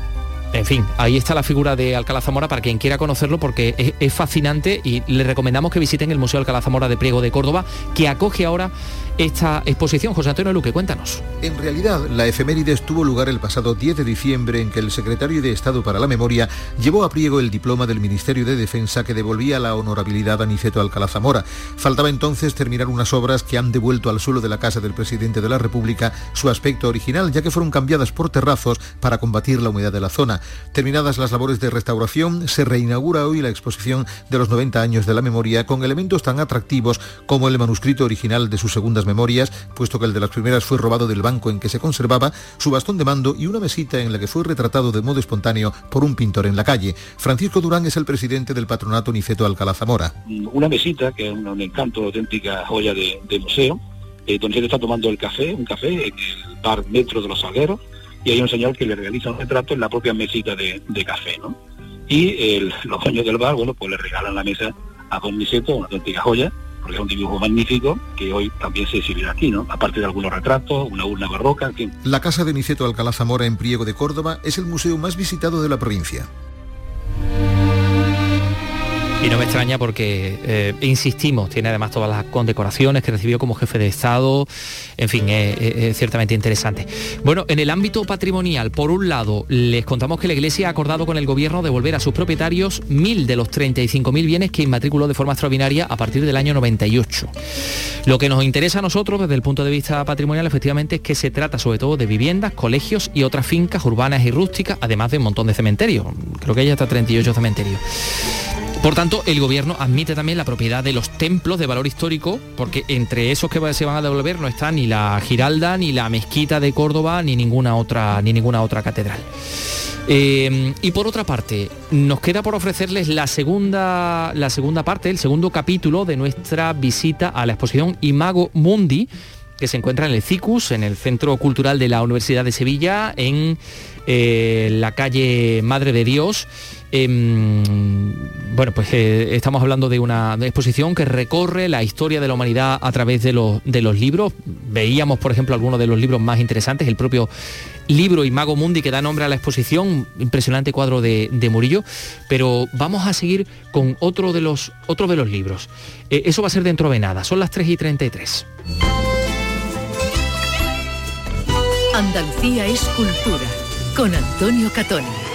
En fin, ahí está la figura de Alcalá Zamora para quien quiera conocerlo porque es, fascinante y le recomendamos que visiten el Museo Alcalá Zamora de Priego de Córdoba, que acoge ahora esta exposición. José Antonio Luque, cuéntanos. En realidad, la efemérides tuvo lugar el pasado 10 de diciembre en que el secretario de Estado para la Memoria llevó a Priego el diploma del Ministerio de Defensa que devolvía la honorabilidad a Niceto Alcalá Zamora. Faltaba entonces terminar unas obras que han devuelto al suelo de la casa del presidente de la República su aspecto original, ya que fueron cambiadas por terrazos para combatir la humedad de la zona. Terminadas las labores de restauración, se reinaugura hoy la exposición de los 90 años de la memoria con elementos tan atractivos como el manuscrito original de sus segundas memorias, puesto que el de las primeras fue robado del banco en que se conservaba, su bastón de mando y una mesita en la que fue retratado de modo espontáneo por un pintor en la calle. Francisco Durán es el presidente del patronato Niceto Alcalá Zamora. una mesita que es un, un encanto, auténtica joya de, museo, eh, donde se está tomando el café, un café en el bar Metro de los Salgueros, y hay un señor que le realiza un retrato en la propia mesita de, de café, ¿no? Y el- los dueños del bar, bueno, pues le regalan la mesa a Don Niceto, una auténtica joya, porque es un dibujo magnífico que hoy también se exhibirá aquí, ¿no? Aparte de algunos retratos, una urna barroca, en fin. La casa de Niceto Alcalá Zamora en Priego de Córdoba es el museo más visitado de la provincia. Y no me extraña porque, eh, insistimos, tiene además todas las condecoraciones que recibió como jefe de Estado, en fin, es, es- ciertamente interesante. Bueno, en el ámbito patrimonial, por un lado, les contamos que la Iglesia ha acordado con el Gobierno devolver a sus propietarios mil de los 35.000 bienes que inmatriculó de forma extraordinaria a partir del año 98. Lo que nos interesa a nosotros desde el punto de vista patrimonial efectivamente es que se trata sobre todo de viviendas, colegios y otras fincas urbanas y rústicas, además de un montón de cementerios. Creo que hay hasta 38 cementerios. Por tanto, el gobierno admite también la propiedad de los templos de valor histórico, porque entre esos que se van a devolver no está ni la Giralda, ni la Mezquita de Córdoba, ni ninguna otra, ni ninguna otra catedral. Eh, y por otra parte, nos queda por ofrecerles la segunda, la segunda parte, el segundo capítulo de nuestra visita a la exposición Imago Mundi, que se encuentra en el CICUS, en el Centro Cultural de la Universidad de Sevilla, en eh, la calle Madre de Dios. Em, bueno, pues eh, estamos hablando de una exposición que recorre la historia de la humanidad a través de los, libros. Veíamos, por ejemplo, algunos de los libros más interesantes, el propio libro Imago Mundi que da nombre a la exposición, impresionante cuadro de, Murillo, pero vamos a seguir con otro de los, de los libros. Eh, eso va a ser dentro de nada, son las 3 y 33. Andalucía es cultura con Antonio Catoni.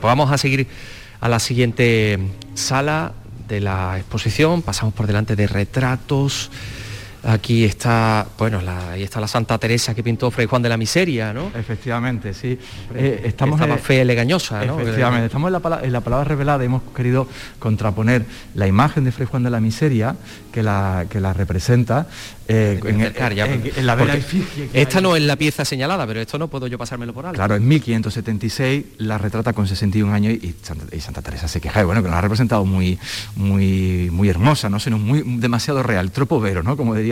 Pues vamos a seguir a la siguiente sala de la exposición. Pasamos por delante de retratos. Aquí está, bueno, la, ahí está la Santa Teresa que pintó Fray Juan de la Miseria, ¿no? Efectivamente, sí. Eh, estamos eh, fe legañosa, ¿no? Efectivamente, estamos en la, pala- en la palabra revelada y hemos querido contraponer la imagen de Fray Juan de la Miseria que la, que la representa eh, en, ya, la que Esta hay. no es la pieza señalada, pero esto no puedo yo pasármelo por alto. Claro, en 1576 la retrata con 61 años y Santa, y Santa Teresa se queja, y bueno, que la ha representado muy, muy, muy hermosa, ¿no? sino muy demasiado real, tropovero, ¿no? Como diría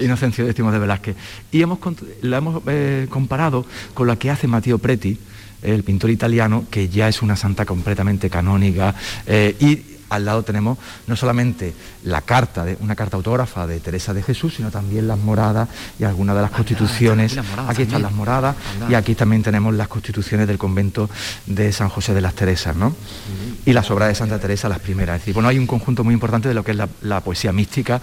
Inocencio X de Velázquez. Y hemos, la hemos eh, comparado con la que hace Matteo Preti, el pintor italiano, que ya es una santa completamente canónica, eh, y al lado tenemos no solamente la carta, de, una carta autógrafa de Teresa de Jesús, sino también las moradas y algunas de las constituciones. las moradas Aquí están las moradas y aquí también tenemos las constituciones del convento de San José de las Teresas, ¿no? Y las obras de Santa Teresa, las primeras. Es decir, bueno, hay un conjunto muy importante de lo que es la, la poesía mística,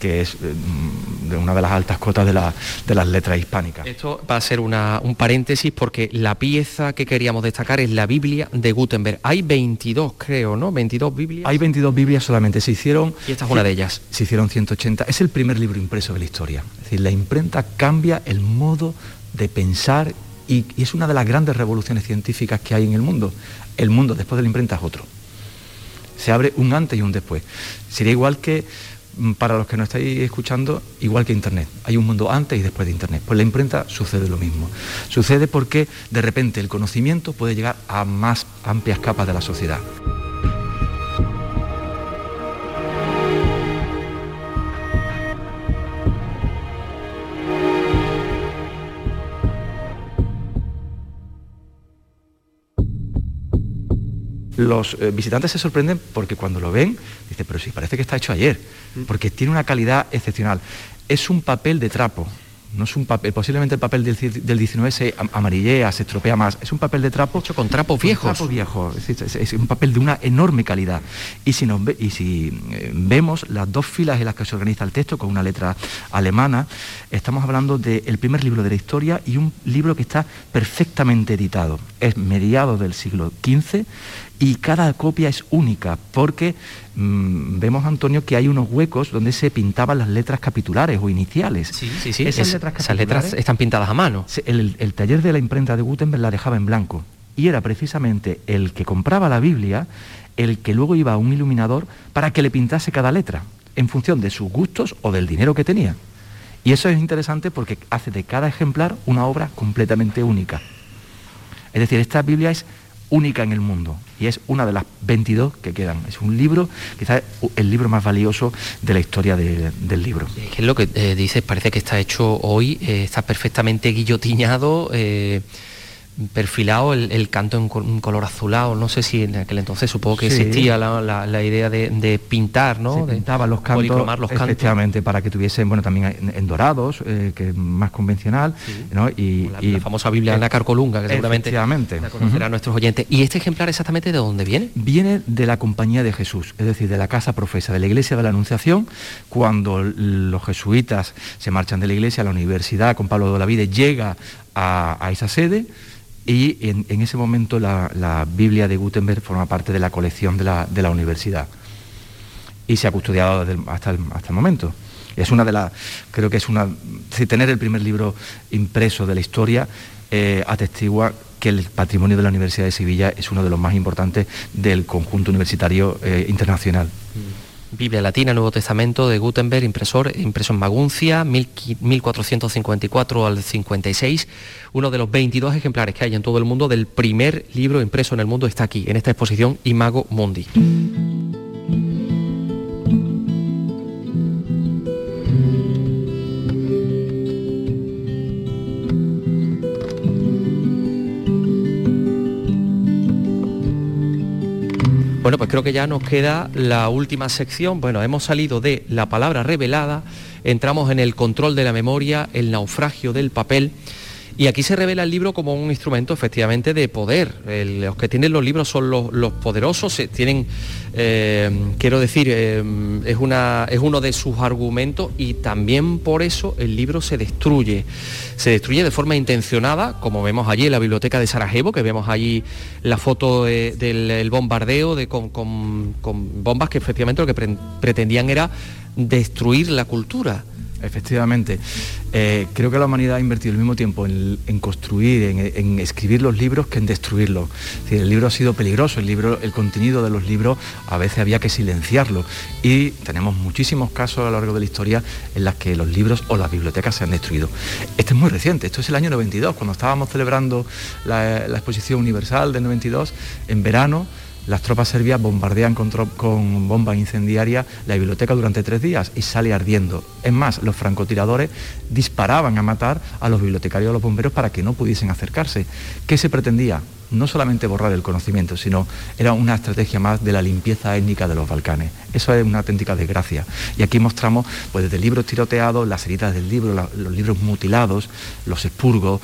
que es eh, mm, de una de las altas cotas de, la- de las letras hispánicas. Esto va a ser una- un paréntesis porque la pieza que queríamos destacar es la Biblia de Gutenberg. Hay 22, creo, ¿no? 22 Biblias. Hay 22 Biblias solamente, se hicieron... Y esta es una de ellas. Se hicieron 180. Es el primer libro impreso de la historia. Es decir, la imprenta cambia el modo de pensar y, y es una de las grandes revoluciones científicas que hay en el mundo. El mundo después de la imprenta es otro. Se abre un antes y un después. Sería igual que, mm, para los que nos estáis escuchando, igual que Internet. Hay un mundo antes y después de Internet. Pues la imprenta sucede lo mismo. Sucede porque de repente el conocimiento puede llegar a más amplias capas de la sociedad. Los eh, visitantes se sorprenden porque cuando lo ven, dicen, pero sí, parece que está hecho ayer, porque tiene una calidad excepcional. Es un papel de trapo, no es un papel, posiblemente el papel del, del 19 se am- amarillea, se estropea más, es un papel de trapo. Hecho con trapos viejos. trapo viejo, es, decir, es- es un papel de una enorme calidad. Y si, nos ve- y si eh, vemos las dos filas en las que se organiza el texto con una letra alemana, estamos hablando del primer libro de la historia y un libro que está perfectamente editado. Es mediado del siglo XV y cada copia es única porque mm, vemos, Antonio, que hay unos huecos donde se pintaban las letras capitulares o iniciales. Sí, sí, sí. Esas Es- letras esas letras están pintadas a mano. El, el taller de la imprenta de Gutenberg la dejaba en blanco y era precisamente el que compraba la Biblia el que luego iba a un iluminador para que le pintase cada letra en función de sus gustos o del dinero que tenía. Y eso es interesante porque hace de cada ejemplar una obra completamente única. Es decir, esta Biblia es única en el mundo y es una de las 22 que quedan. Es un libro, quizás el libro más valioso de la historia de- del libro. Es lo que eh, dices, parece que está hecho hoy, eh, está perfectamente guillotinado, eh, perfilado el, el canto en un color azulado. No sé si en aquel entonces supongo que Sí. existía la, la- la idea de, de pintar, ¿no? Se pintaban los cantos, policromar los cantos. efectivamente, para que tuviesen, bueno, también en, en dorados, eh, que es más convencional, ¿no? Y, La, y- la famosa Biblia en la Carcolunga, que seguramente la conocerán Ujú. nuestros oyentes. ¿Y este ejemplar exactamente de dónde viene? Viene de la compañía de Jesús, es decir, de la casa profesa, de la iglesia de la Anunciación, cuando los jesuitas se marchan de la iglesia, la universidad con Pablo de Olavide llega a, a esa sede y en, ese momento la, Biblia de Gutenberg forma parte de la colección de la, universidad y se ha custodiado hasta, el, hasta el momento. Es una de las, creo que es una, si tener el primer libro impreso de la historia eh, atestigua que el patrimonio de la Universidad de Sevilla es uno de los más importantes del conjunto universitario eh, internacional. Biblia Latina, Nuevo Testamento de Gutenberg, impresor, impreso en Maguncia, 1000 1454 al 56. Uno de los 22 ejemplares que hay en todo el mundo del primer libro impreso en el mundo está aquí, en esta exposición Imago Mundi. Bueno, pues creo que ya nos queda la última sección. Bueno, hemos salido de la palabra revelada, entramos en el control de la memoria, el naufragio del papel Y aquí se revela el libro como un instrumento efectivamente de poder. los que tienen los libros son los, poderosos, tienen, eh, quiero decir, eh, es, una, es uno de sus argumentos y también por eso el libro se destruye. Se destruye de forma intencionada, como vemos allí en la biblioteca de Sarajevo, que vemos allí la foto del bombardeo de, con, bombas que efectivamente lo que pretendían era destruir la cultura. Efectivamente. Eh, creo que la humanidad ha invertido el mismo tiempo en, construir, en, escribir los libros que en destruirlos. el libro ha sido peligroso, el, libro, el contenido de los libros a veces había que silenciarlo. Y tenemos muchísimos casos a lo largo de la historia en las que los libros o las bibliotecas se han destruido. Este es muy reciente, esto es el año 92, cuando estábamos celebrando la exposición universal del 92, en verano las tropas serbias bombardean con, con bombas incendiarias la biblioteca durante tres días y sale ardiendo. Es más, los francotiradores disparaban a matar a los bibliotecarios y a los bomberos para que no pudiesen acercarse. ¿Qué se pretendía? No solamente borrar el conocimiento, sino era una estrategia más de la limpieza étnica de los Balcanes. Eso es una auténtica desgracia. Y aquí mostramos, pues desde libros tiroteados, las heridas del libro, los libros mutilados, los expurgos,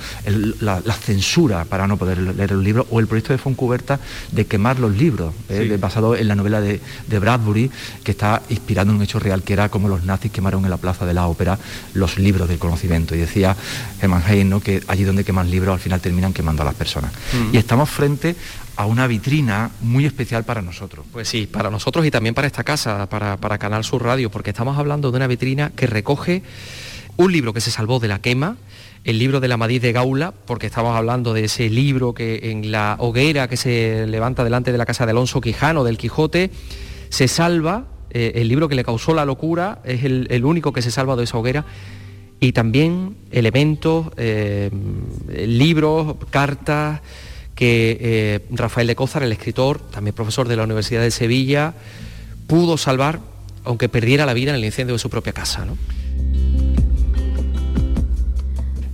la, censura para no poder leer el libro, o el proyecto de Foncuberta de quemar los libros, eh, basado en la novela de, Bradbury, que está inspirado en un hecho real, que era como los nazis quemaron en la plaza de la ópera los libros del conocimiento. Y decía Hermann Heine que allí donde queman libros al final terminan quemando a las personas. Mm estamos frente a una vitrina muy especial para nosotros. Pues sí, para nosotros y también para esta casa, para, Canal Sur Radio, porque estamos hablando de una vitrina que recoge un libro que se salvó de la quema, el libro de la Madrid de Gaula, porque estamos hablando de ese libro que en la hoguera que se levanta delante de la casa de Alonso Quijano, del Quijote, se salva, eh, el libro que le causó la locura, es el, único que se salva de esa hoguera, y también elementos, eh, libros, cartas, que eh, Rafael de Cózar, el escritor, también profesor de la Universidad de Sevilla, pudo salvar, aunque perdiera la vida en el incendio de su propia casa.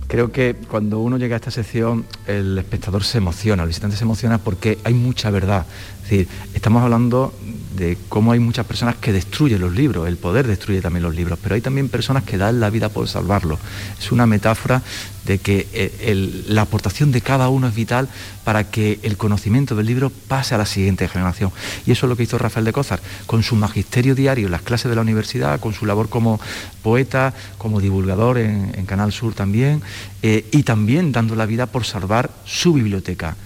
Creo que cuando uno llega a esta sección, el espectador se emociona, el visitante se emociona porque hay mucha verdad. Es decir, estamos hablando de cómo hay muchas personas que destruyen los libros, el poder destruye también los libros, pero hay también personas que dan la vida por salvarlos. Es una metáfora de que eh, la aportación de cada uno es vital para que el conocimiento del libro pase a la siguiente generación. Y eso es lo que hizo Rafael de Cózar, con su magisterio diario en las clases de la universidad, con su labor como poeta, como divulgador en, Canal Sur también, eh, y también dando la vida por salvar su biblioteca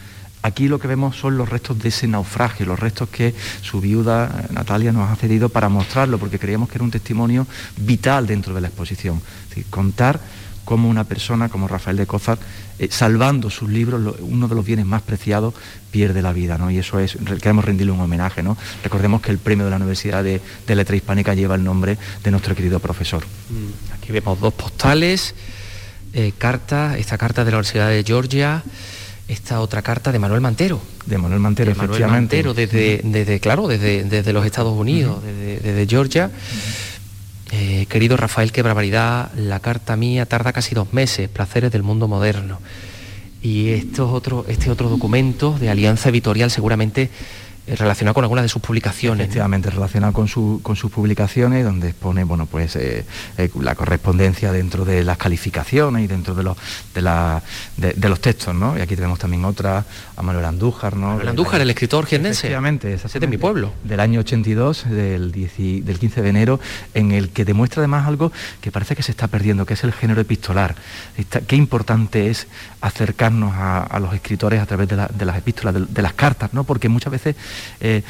Aquí lo que vemos son los restos de ese naufragio, los restos que su viuda eh, Natalia nos ha cedido para mostrarlo, porque creíamos que era un testimonio vital dentro de la exposición. contar cómo una persona como Rafael de Cózar, eh, salvando sus libros, uno de los bienes más preciados, pierde la vida, ¿no? Y eso es, queremos rendirle un homenaje, ¿no? Recordemos que el premio de la Universidad de, Letra Hispánica lleva el nombre de nuestro querido profesor. Mm, aquí vemos dos postales, eh, cartas, esta carta de la Universidad de Georgia, esta otra carta de Manuel Mantero. De Manuel Mantero, efectivamente. Manuel Mantero, desde, desde, claro, desde, desde los Estados Unidos, desde, Georgia. Eh, querido Rafael, qué barbaridad, la carta mía tarda casi dos meses, placeres del mundo moderno. Y estos otro, este otro documento de Alianza Editorial seguramente relacionado con algunas de sus publicaciones. Efectivamente, relacionado con, con sus publicaciones, donde expone bueno, pues, eh, eh, la correspondencia dentro de las calificaciones y dentro de los, de, la, de, los textos. ¿no? Y aquí tenemos también otra, a Manuel Andújar. ¿no? Manuel Andújar, el escritor jiennense. Efectivamente, ese de mi pueblo. Del año 82, del, del 15 de enero, en el que demuestra además algo que parece que se está perdiendo, que es el género epistolar. qué importante es acercarnos a, los escritores a través de, las epístolas, de, de las cartas, ¿no? porque muchas veces eh,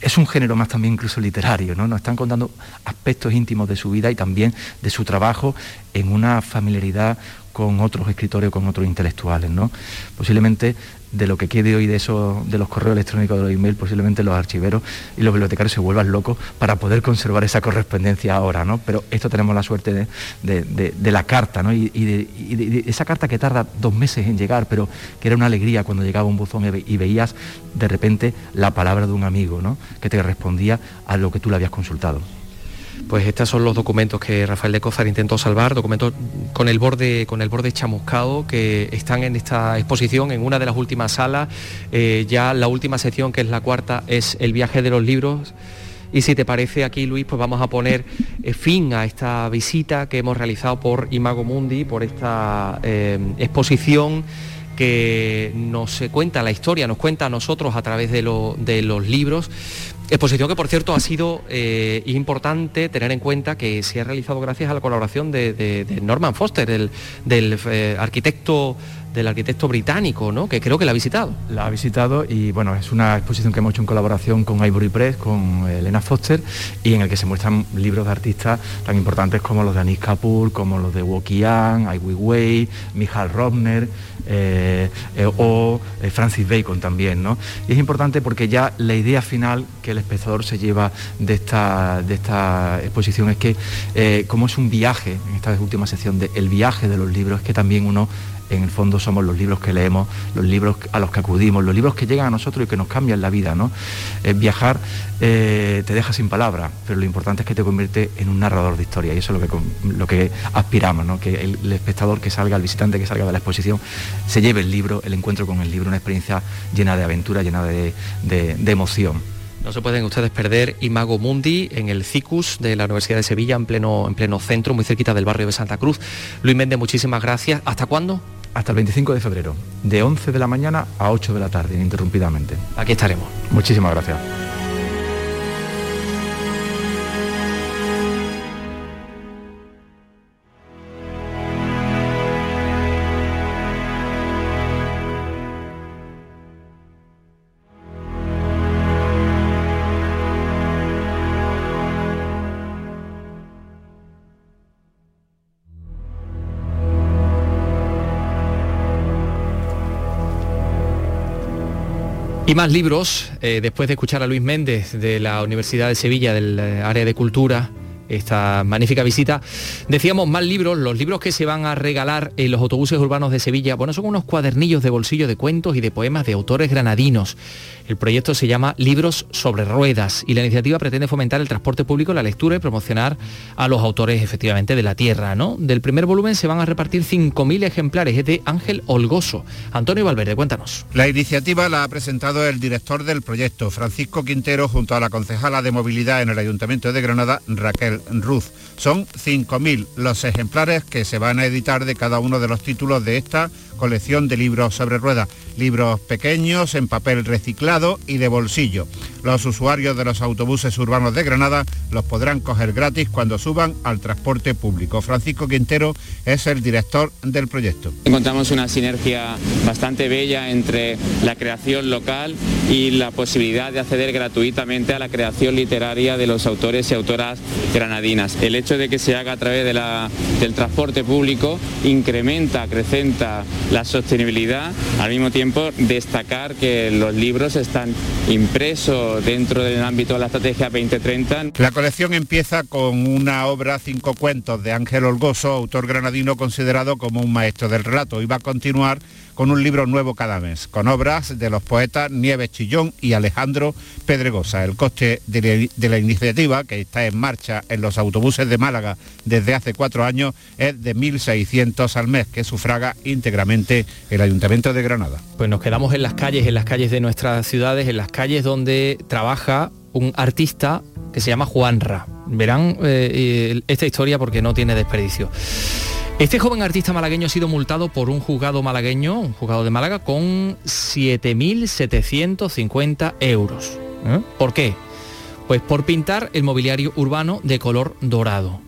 es un género más también incluso literario, ¿no? Nos están contando aspectos íntimos de su vida y también de su trabajo en una familiaridad con otros escritores o con otros intelectuales, ¿no? Posiblemente de lo que quede hoy de eso, de los correos electrónicos, de los emails, posiblemente los archiveros y los bibliotecarios se vuelvan locos para poder conservar esa correspondencia ahora, ¿no? Pero esto tenemos la suerte de, la carta, ¿no? Y, de, esa carta que tarda dos meses en llegar, pero que era una alegría cuando llegaba un buzón y, veías de repente la palabra de un amigo, ¿no? Que te respondía a lo que tú le habías consultado. Pues estos son los documentos que Rafael de Cózar intentó salvar, documentos con el borde, con el borde chamuscado que están en esta exposición en una de las últimas salas. Eh, ya la última sección, que es la cuarta, es el viaje de los libros. Y si te parece aquí, Luis, pues vamos a poner eh, fin a esta visita que hemos realizado por Imago Mundi, por esta eh, exposición que nos cuenta la historia, nos cuenta a nosotros a través de, los libros. Exposición que, por cierto, ha sido eh, importante tener en cuenta que se ha realizado gracias a la colaboración de, Norman Foster, del arquitecto del arquitecto británico, ¿no? Que creo que la ha visitado. La ha visitado y bueno, es una exposición que hemos hecho en colaboración con Ivory Press, con Elena Foster, y en el que se muestran libros de artistas tan importantes como los de Anis Kapoor, como los de Wokian, Ai Weiwei, Michal Robner, eh, eh, o eh, Francis Bacon también. ¿no? Y es importante porque ya la idea final que el espectador se lleva de esta, de esta exposición es que como es un viaje, en esta última sección de el viaje de los libros, es que también uno en el fondo somos los libros que leemos, los libros a los que acudimos, los libros que llegan a nosotros y que nos cambian la vida. ¿no? viajar te deja sin palabras, pero lo importante es que te convierte en un narrador de historia y eso es lo que, lo que aspiramos, ¿no? que el, espectador que salga, el visitante que salga de la exposición, se lleve el libro, el encuentro con el libro, una experiencia llena de aventura, llena de, emoción. No se pueden ustedes perder Imago Mundi en el CICUS de la Universidad de Sevilla, en pleno, en pleno centro, muy cerquita del barrio de Santa Cruz. Luis Méndez, muchísimas gracias. ¿Hasta cuándo? Hasta el 25 de febrero, de 11 de la mañana a 8 de la tarde, ininterrumpidamente. Aquí estaremos. Muchísimas gracias. Y más libros, eh, después de escuchar a Luis Méndez de la Universidad de Sevilla, del eh, área de cultura, esta magnífica visita. Decíamos más libros, los libros que se van a regalar en los autobuses urbanos de Sevilla, bueno, son unos cuadernillos de bolsillo de cuentos y de poemas de autores granadinos. El proyecto se llama Libros sobre Ruedas y la iniciativa pretende fomentar el transporte público, la lectura y promocionar a los autores efectivamente de la tierra. ¿no? Del primer volumen se van a repartir 5.000 ejemplares, es de Ángel Olgoso. Antonio Valverde, cuéntanos. La iniciativa la ha presentado el director del proyecto, Francisco Quintero, junto a la concejala de movilidad en el Ayuntamiento de Granada, Raquel Ruz. Son 5.000 los ejemplares que se van a editar de cada uno de los títulos de esta colección de libros sobre ruedas, libros pequeños en papel reciclado y de bolsillo. Los usuarios de los autobuses urbanos de Granada los podrán coger gratis cuando suban al transporte público. Francisco Quintero es el director del proyecto. Encontramos una sinergia bastante bella entre la creación local y la posibilidad de acceder gratuitamente a la creación literaria de los autores y autoras granadinas. El hecho de que se haga a través del transporte público incrementa, acrecenta la sostenibilidad, al mismo tiempo destacar que los libros están impresos dentro del ámbito de la estrategia 2030. La colección empieza con una obra, cinco cuentos de Ángel Olgoso, autor granadino considerado como un maestro del relato, y va a continuar con un libro nuevo cada mes, con obras de los poetas Nieves Chillón y Alejandro Pedregosa. El coste de la, iniciativa, que está en marcha en los autobuses de Málaga desde hace cuatro años, es de 1.600 al mes, que sufraga íntegramente el Ayuntamiento de Granada. Pues nos quedamos en las calles, en las calles de nuestras ciudades, en las calles donde trabaja un artista que se llama Juanra. Verán eh, esta historia porque no tiene desperdicio. Este joven artista malagueño ha sido multado por un juzgado malagueño, un juzgado de Málaga, con 7.750 euros. ¿Eh? ¿Por qué? Pues por pintar el mobiliario urbano de color dorado.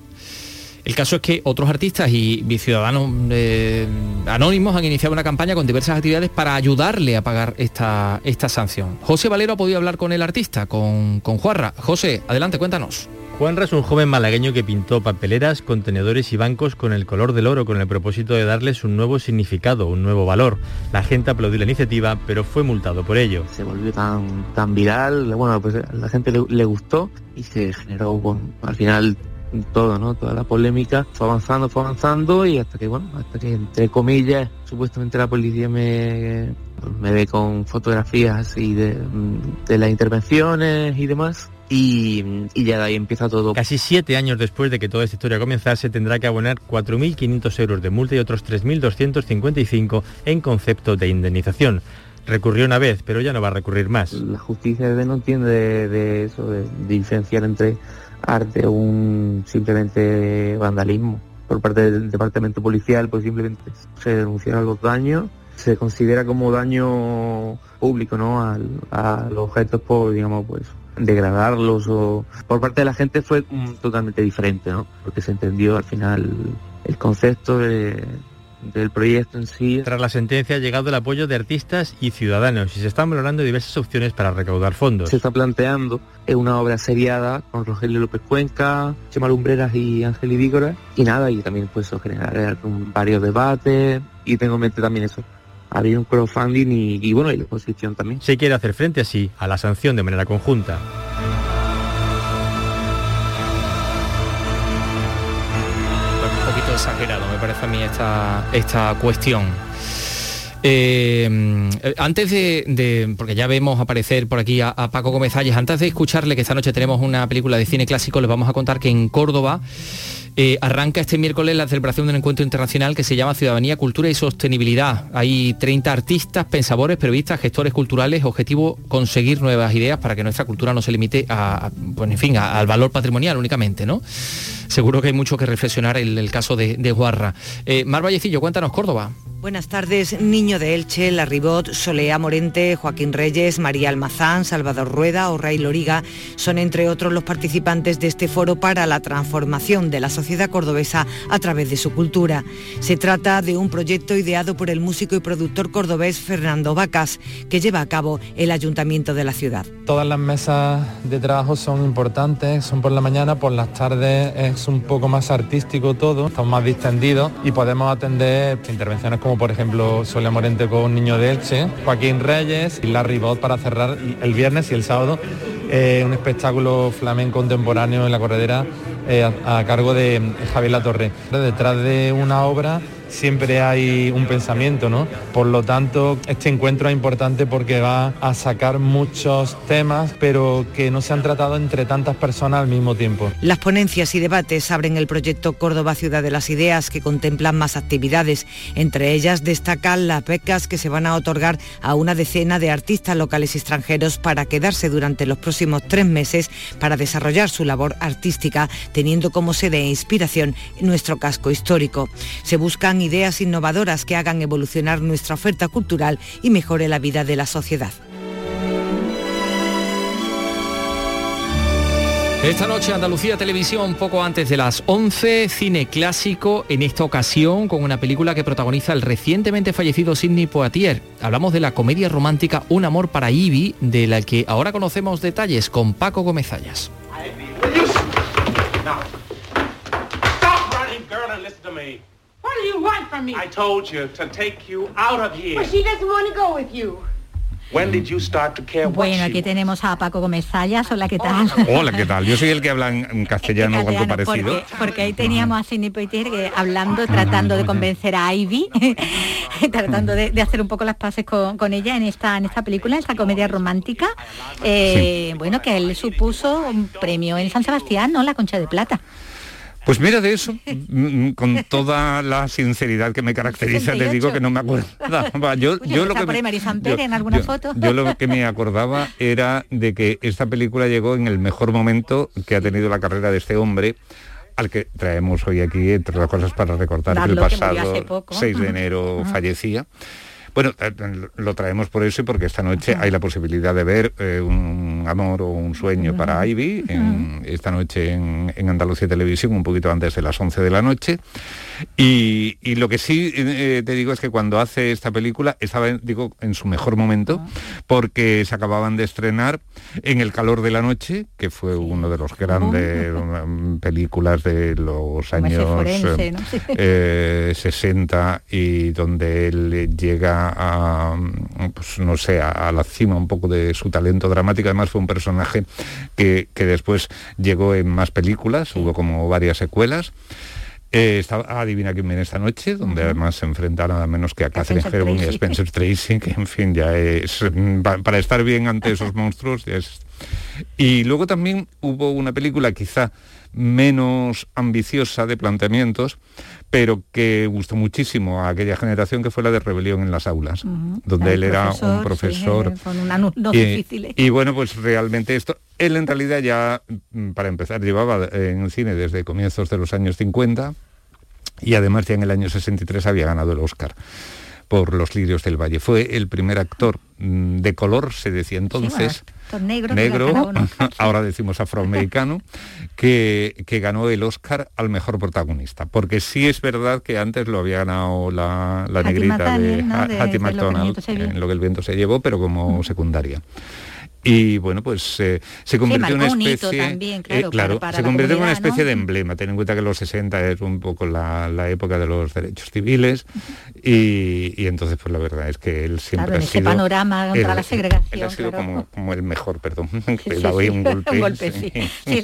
El caso es que otros artistas y ciudadanos eh, anónimos han iniciado una campaña con diversas actividades para ayudarle a pagar esta, esta sanción. José Valero ha podido hablar con el artista, con, con Juarra. José, adelante, cuéntanos. Juanra es un joven malagueño que pintó papeleras, contenedores y bancos con el color del oro con el propósito de darles un nuevo significado, un nuevo valor. La gente aplaudió la iniciativa, pero fue multado por ello. Se volvió tan, tan viral, bueno, pues a la gente le, gustó y se generó al final todo, ¿no? Toda la polémica fue avanzando, fue avanzando y hasta que, bueno, hasta que entre comillas, supuestamente la policía me, me ve con fotografías así de, de las intervenciones y demás y, ya de ahí empieza todo. Casi siete años después de que toda esta historia comenzase, tendrá que abonar 4.500 euros de multa y otros 3.255 en concepto de indemnización. Recurrió una vez, pero ya no va a recurrir más. La justicia no entiende de, de eso, de diferenciar entre arte un simplemente vandalismo. Por parte del departamento policial, pues simplemente se denunciaron los daños, se considera como daño público, ¿no? Al, a los objetos por, digamos, pues degradarlos o por parte de la gente fue mm, totalmente diferente, ¿no? Porque se entendió al final el concepto de, del proyecto en sí. Tras la sentencia ha llegado el apoyo de artistas y ciudadanos y se están valorando diversas opciones para recaudar fondos. Se está planteando una obra seriada con Rogelio López Cuenca, Chema Lumbreras y Ángel Idígora y nada, y también pues generar varios debates y tengo en mente también eso, había un crowdfunding y, y bueno, y la exposición también. Se quiere hacer frente así a la sanción de manera conjunta. Exagerado, me parece a mí esta, esta cuestión. Eh, antes de, porque ya vemos aparecer por aquí a, a Paco Gómez Ayes, antes de escucharle que esta noche tenemos una película de cine clásico, les vamos a contar que en Córdoba eh, arranca este miércoles la celebración de un encuentro internacional que se llama Ciudadanía, Cultura y Sostenibilidad. Hay 30 artistas, pensadores, periodistas, gestores culturales, objetivo conseguir nuevas ideas para que nuestra cultura no se limite pues, en fin, al valor patrimonial únicamente, ¿no? Seguro que hay mucho que reflexionar en el caso de, de. Eh, Mar Vallecillo, cuéntanos Córdoba. Buenas tardes, Niño de Elche, La Ribot, Solea Morente, Joaquín Reyes, María Almazán, Salvador Rueda o Ray Loriga son entre otros los participantes de este foro para la transformación de la sociedad cordobesa a través de su cultura. Se trata de un proyecto ideado por el músico y productor cordobés Fernando Vacas, que lleva a cabo el ayuntamiento de la ciudad. Todas las mesas de trabajo son importantes, son por la mañana, por las tardes es un poco más artístico todo, estamos más distendidos y podemos atender intervenciones como por ejemplo Soledad Morente con Niño de Elche, Joaquín Reyes y Larry Bot para cerrar el viernes y el sábado eh, un espectáculo flamenco contemporáneo en la corredera eh, a, a cargo de Javier Latorre. Detrás de una obra siempre hay un pensamiento, ¿no? Por lo tanto, este encuentro es importante porque va a sacar muchos temas, pero que no se han tratado entre tantas personas al mismo tiempo. Las ponencias y debates abren el proyecto Córdoba Ciudad de las Ideas, que contemplan más actividades. Entre ellas destacan las becas que se van a otorgar a una decena de artistas locales y extranjeros para quedarse durante los próximos tres meses para desarrollar su labor artística, teniendo como sede e inspiración nuestro casco histórico. Se buscan ideas innovadoras que hagan evolucionar nuestra oferta cultural y mejore la vida de la sociedad. Esta noche Andalucía Televisión, poco antes de las 11, cine clásico, en esta ocasión con una película que protagoniza el recientemente fallecido Sidney Poitier. Hablamos de la comedia romántica Un amor para Ivy, de la que ahora conocemos detalles con Paco Gomezallas. Now, stop running, girl, and listen to me. What do you want from me? I told you to take you out of here. Well, she doesn't want to go with you. When did you start to care what Bueno, aquí tenemos a Paco Gómez Sayas. Hola, ¿qué tal? Hola, ¿qué tal? Yo soy el que habla en castellano o algo parecido. Porque, porque ahí teníamos a Sidney Poitier que, hablando, tratando de convencer a Ivy, tratando de, de hacer un poco las paces con, con ella en esta, en esta película, en esta comedia romántica. Eh, Bueno, que él supuso un premio en San Sebastián, ¿no? La Concha de Plata. Pues mira de eso, mm, con toda la sinceridad que me caracteriza, te digo que no me acordaba. Yo, yo lo que por me, Mari Samper en alguna yo- foto. yo lo que me acordaba era de que esta película llegó en el mejor momento que ha tenido la carrera de este hombre al que traemos hoy aquí, entre las cosas para recordar que el Darlo, que pasado poco. 6 de enero fallecía. Bueno, eh, lo traemos por eso y porque esta noche hay la posibilidad de ver eh, un amor o un sueño para Ivy en- esta noche en, en Andalucía Televisión, un poquito antes de las 11 de la noche. Y, y lo que sí eh, te digo es que cuando hace esta película estaba, en- digo, en su mejor momento, porque se acababan de estrenar En el calor de la noche, que fue uno de los grandes mm, películas de los años forense, eh, ¿no? Sí. eh, 60 y donde él llega a, pues, no sé, a, a la cima un poco de su talento dramático. Además fue un personaje que, que después llegó en más películas, hubo como varias secuelas. Eh, estaba Adivina quién viene esta noche, donde además se enfrenta nada menos que a Catherine Hepburn y a. Spencer Tracy, que en fin ya es, mm, pa- para estar bien ante esos monstruos ya es Y luego también hubo una película quizá menos ambiciosa de planteamientos, pero que gustó muchísimo a aquella generación que fue la de Rebelión en las aulas, donde él era un profesor. Sí, con una no y, difíciles. y bueno, pues realmente esto, él en realidad ya, mm, para empezar, llevaba en el cine desde comienzos de los años 50 y además ya en el año 63 había ganado el Oscar por Los Lirios del Valle. Fue el primer actor mm, de color, se decía entonces, negro, ahora decimos afroamericano, que, que ganó el Oscar al mejor protagonista. Porque sí es verdad que antes lo había ganado la, negrita de De- Hattie McDonald, en lo que el viento se llevó, pero como secundaria. Y bueno, pues eh, se convirtió en una especie, también, eh, claro, claro, para- para se convirtió en una especie ¿no? de emblema. Ten en cuenta que los 60 es un poco la, la época de los derechos civiles y, y entonces pues la verdad es que él siempre Claro, en ha ese sido panorama contra el- la segregación, Él ha sido claro. como, como el mejor, perdón. Sí, Le sí, un golpe. sí.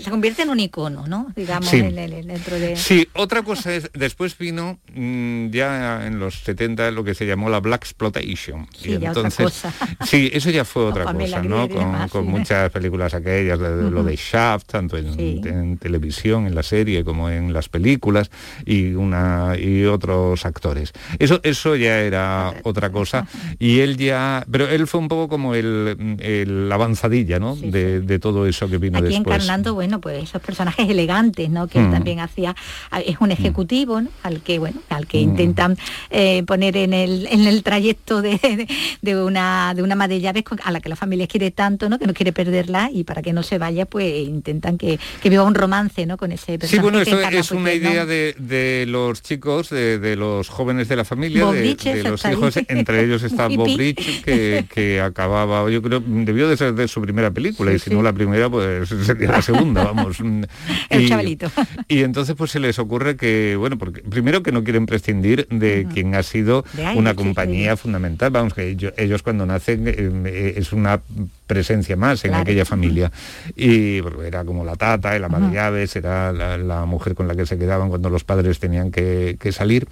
Se convierte en un icono, ¿no? Digamos, Sí. en el- dentro de... Sí, otra cosa es, después vino mm, ya en los 70 lo que se llamó la Black Exploitation. Sí, ya otra cosa. Sí, eso ya fue otra cosa, ¿no? Con, sí. muchas películas aquellas, de- de lo de Shaft, tanto en, en televisión, en la serie, como en las películas, y una y otros actores. Eso, eso ya era otra cosa. Y él ya, pero él fue un poco como el, el avanzadilla, ¿no? De, de todo eso que vino Aquí después. encarnando, bueno, pues esos personajes elegantes, ¿no? Que él Mm. también hacía, a- es un ejecutivo, ¿no? Al que, bueno, al Mm. que intentan eh, poner en el, en el trayecto de, de- una de una ama de llaves a la que la familia quiere tanto, ¿no? Que no quiere perderla y para que no se vaya, pues intentan que, que viva un romance, ¿no? Con ese personaje. Sí, bueno, encarna, es pues, una ¿no? idea de, de los chicos, de, de los jóvenes de la familia, Bob de, los ahí. hijos, entre ellos está Bob. Bridges, que, que acababa, yo creo, debió de ser de su primera película, y si no la primera, pues sería la segunda, vamos. El Y- chavalito. Y entonces pues se les ocurre que, bueno, porque primero que no quieren prescindir de quien ha sido una compañía fundamental, vamos, que ellos, ellos cuando nacen eh, eh, es una presencia más en Claro. aquella familia. Y era como la tata, el ama de llaves, era la, la mujer con la que se quedaban cuando los padres tenían que, que salir.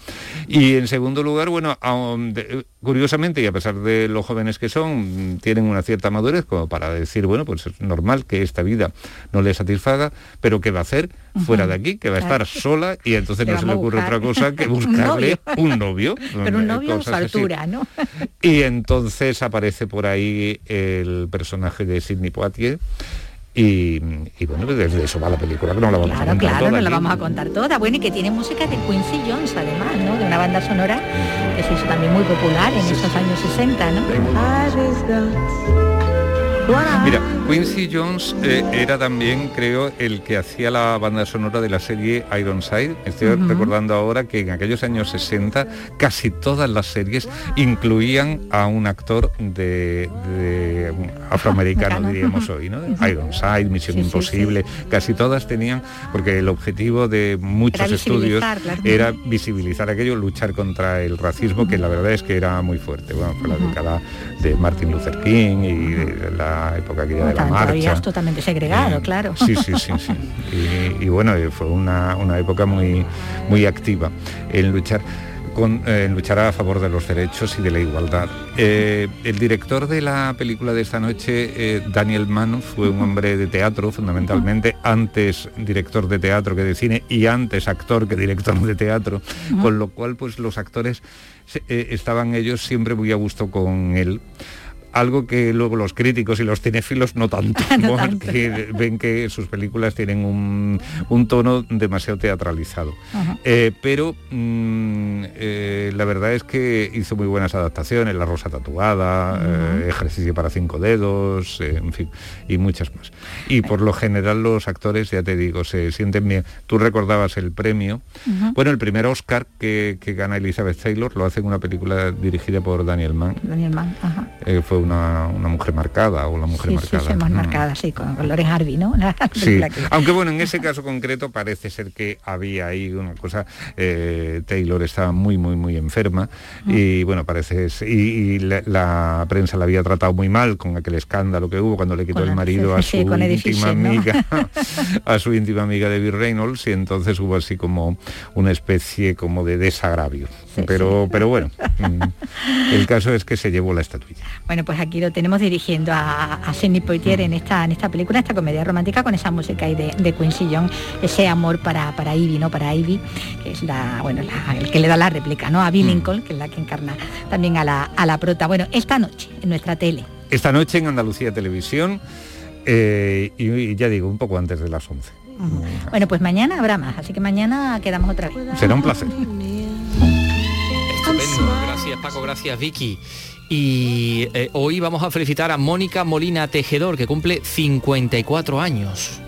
Y en segundo lugar, bueno, curiosamente, y a pesar de lo jóvenes que son, tienen una cierta madurez como para decir, bueno, pues es normal que esta vida no le satisfaga, pero ¿qué va a hacer fuera de aquí? Que va a estar sola y entonces no se le a ocurre otra cosa que un buscarle novio. un novio. Pero un novio a su altura, ¿no? Y entonces aparece por ahí el personaje de Sidney Poitier. Y, y bueno, pues desde eso va la película, que no la vamos a Claro, contar claro, toda no la vamos a contar toda. Bueno, y que tiene música de Quincy Jones, además, ¿no? De una banda sonora que se hizo también muy popular en esos años 60, ¿no? Mira, Quincy Jones eh, era también, creo, el que hacía la banda sonora de la serie Ironside. Estoy recordando ahora que en aquellos años 60 casi todas las series incluían a un actor de, de, um, afroamericano, Americano. diríamos hoy, ¿no? Ironside, Misión Sí, sí, Imposible, casi todas tenían, porque el objetivo de muchos Era estudios visibilizar, era visibilizar aquello, luchar contra el racismo, que la verdad es que era muy fuerte. Bueno, fue la década de Martin Luther King y de la época aquella de todavía totalmente segregado, claro. Sí, sí, sí, sí. Y, y bueno, eh, fue una, una época muy, muy activa en luchar. Con, eh, luchar a favor de los derechos y de la igualdad. Eh, el director de la película de esta noche, eh, Daniel Mann, fue un hombre de teatro fundamentalmente, antes director de teatro que de cine y antes actor que director de teatro, con lo cual pues los actores eh, estaban ellos siempre muy a gusto con él. Algo que luego los críticos y los cinéfilos no tanto, No tanto. porque ven que sus películas tienen un, un tono demasiado teatralizado. Eh, pero mm, eh, la verdad es que hizo muy buenas adaptaciones, La Rosa Tatuada, eh, Ejercicio para Cinco Dedos, en fin, y muchas más. Y por lo general los actores, ya te digo, se sienten bien. Tú recordabas el premio. Bueno, el primer Oscar que, que gana Elizabeth Taylor lo hace en una película dirigida por Daniel Mann. Daniel Mann, ajá. Fue una, una mujer marcada o la mujer Sí, sí, marcada. sí, Mm. marcada, sí, con, Loren Harvey, ¿no? Sí, aunque bueno, en ese caso concreto parece ser que había ahí una cosa, eh, Taylor estaba muy, muy, muy enferma y bueno, parece, y, y la, la prensa la había tratado muy mal con aquel escándalo que hubo cuando le quitó Con el marido a sí, su con Eddie íntima Fisher, ¿no? amiga, a su íntima amiga Debbie Reynolds y entonces hubo así como una especie como de desagravio. pero, pero bueno, mm, el caso es que se llevó la estatuilla. Bueno, pues pues aquí lo tenemos dirigiendo a, a Sidney Poitier en esta, en esta película, esta comedia romántica con esa música y de, de Quincy Jones, ese amor para, para Ivy, ¿no? Para Ivy, que es la, bueno, la- el que le da la réplica, ¿no? A Bill Lincoln, que es la que encarna también a la, a la prota. Bueno, esta noche, en nuestra tele. Esta noche en Andalucía Televisión, eh, y, y ya digo, un poco antes de las 11. Bueno, pues mañana habrá más, así que mañana quedamos otra vez. Será un placer. Estupendo. Gracias Paco, gracias Vicky. Y eh, hoy vamos a felicitar a Mónica Molina Tejedor, que cumple 54 años.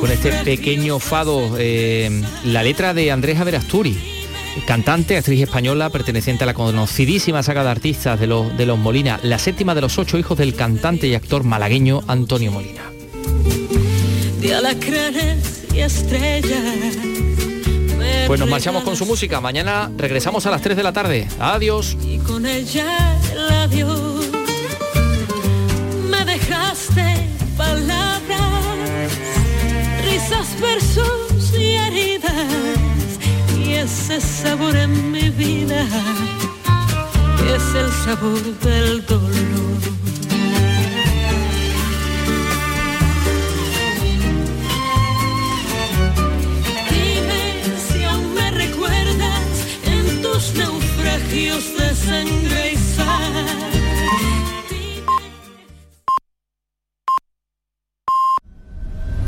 Con este pequeño fado, eh, la letra de Andrés Averasturi, cantante, actriz española, perteneciente a la conocidísima saga de artistas de los, de los Molina, la séptima de los ocho hijos del cantante y actor malagueño Antonio Molina. Pues nos marchamos con su música. Mañana regresamos a las 3 de la tarde. Adiós. y con ella el adiós. Me dejaste palabras, risas, versos y heridas. Y ese sabor en mi vida es el sabor del dolor. naufragios de sangre y sal.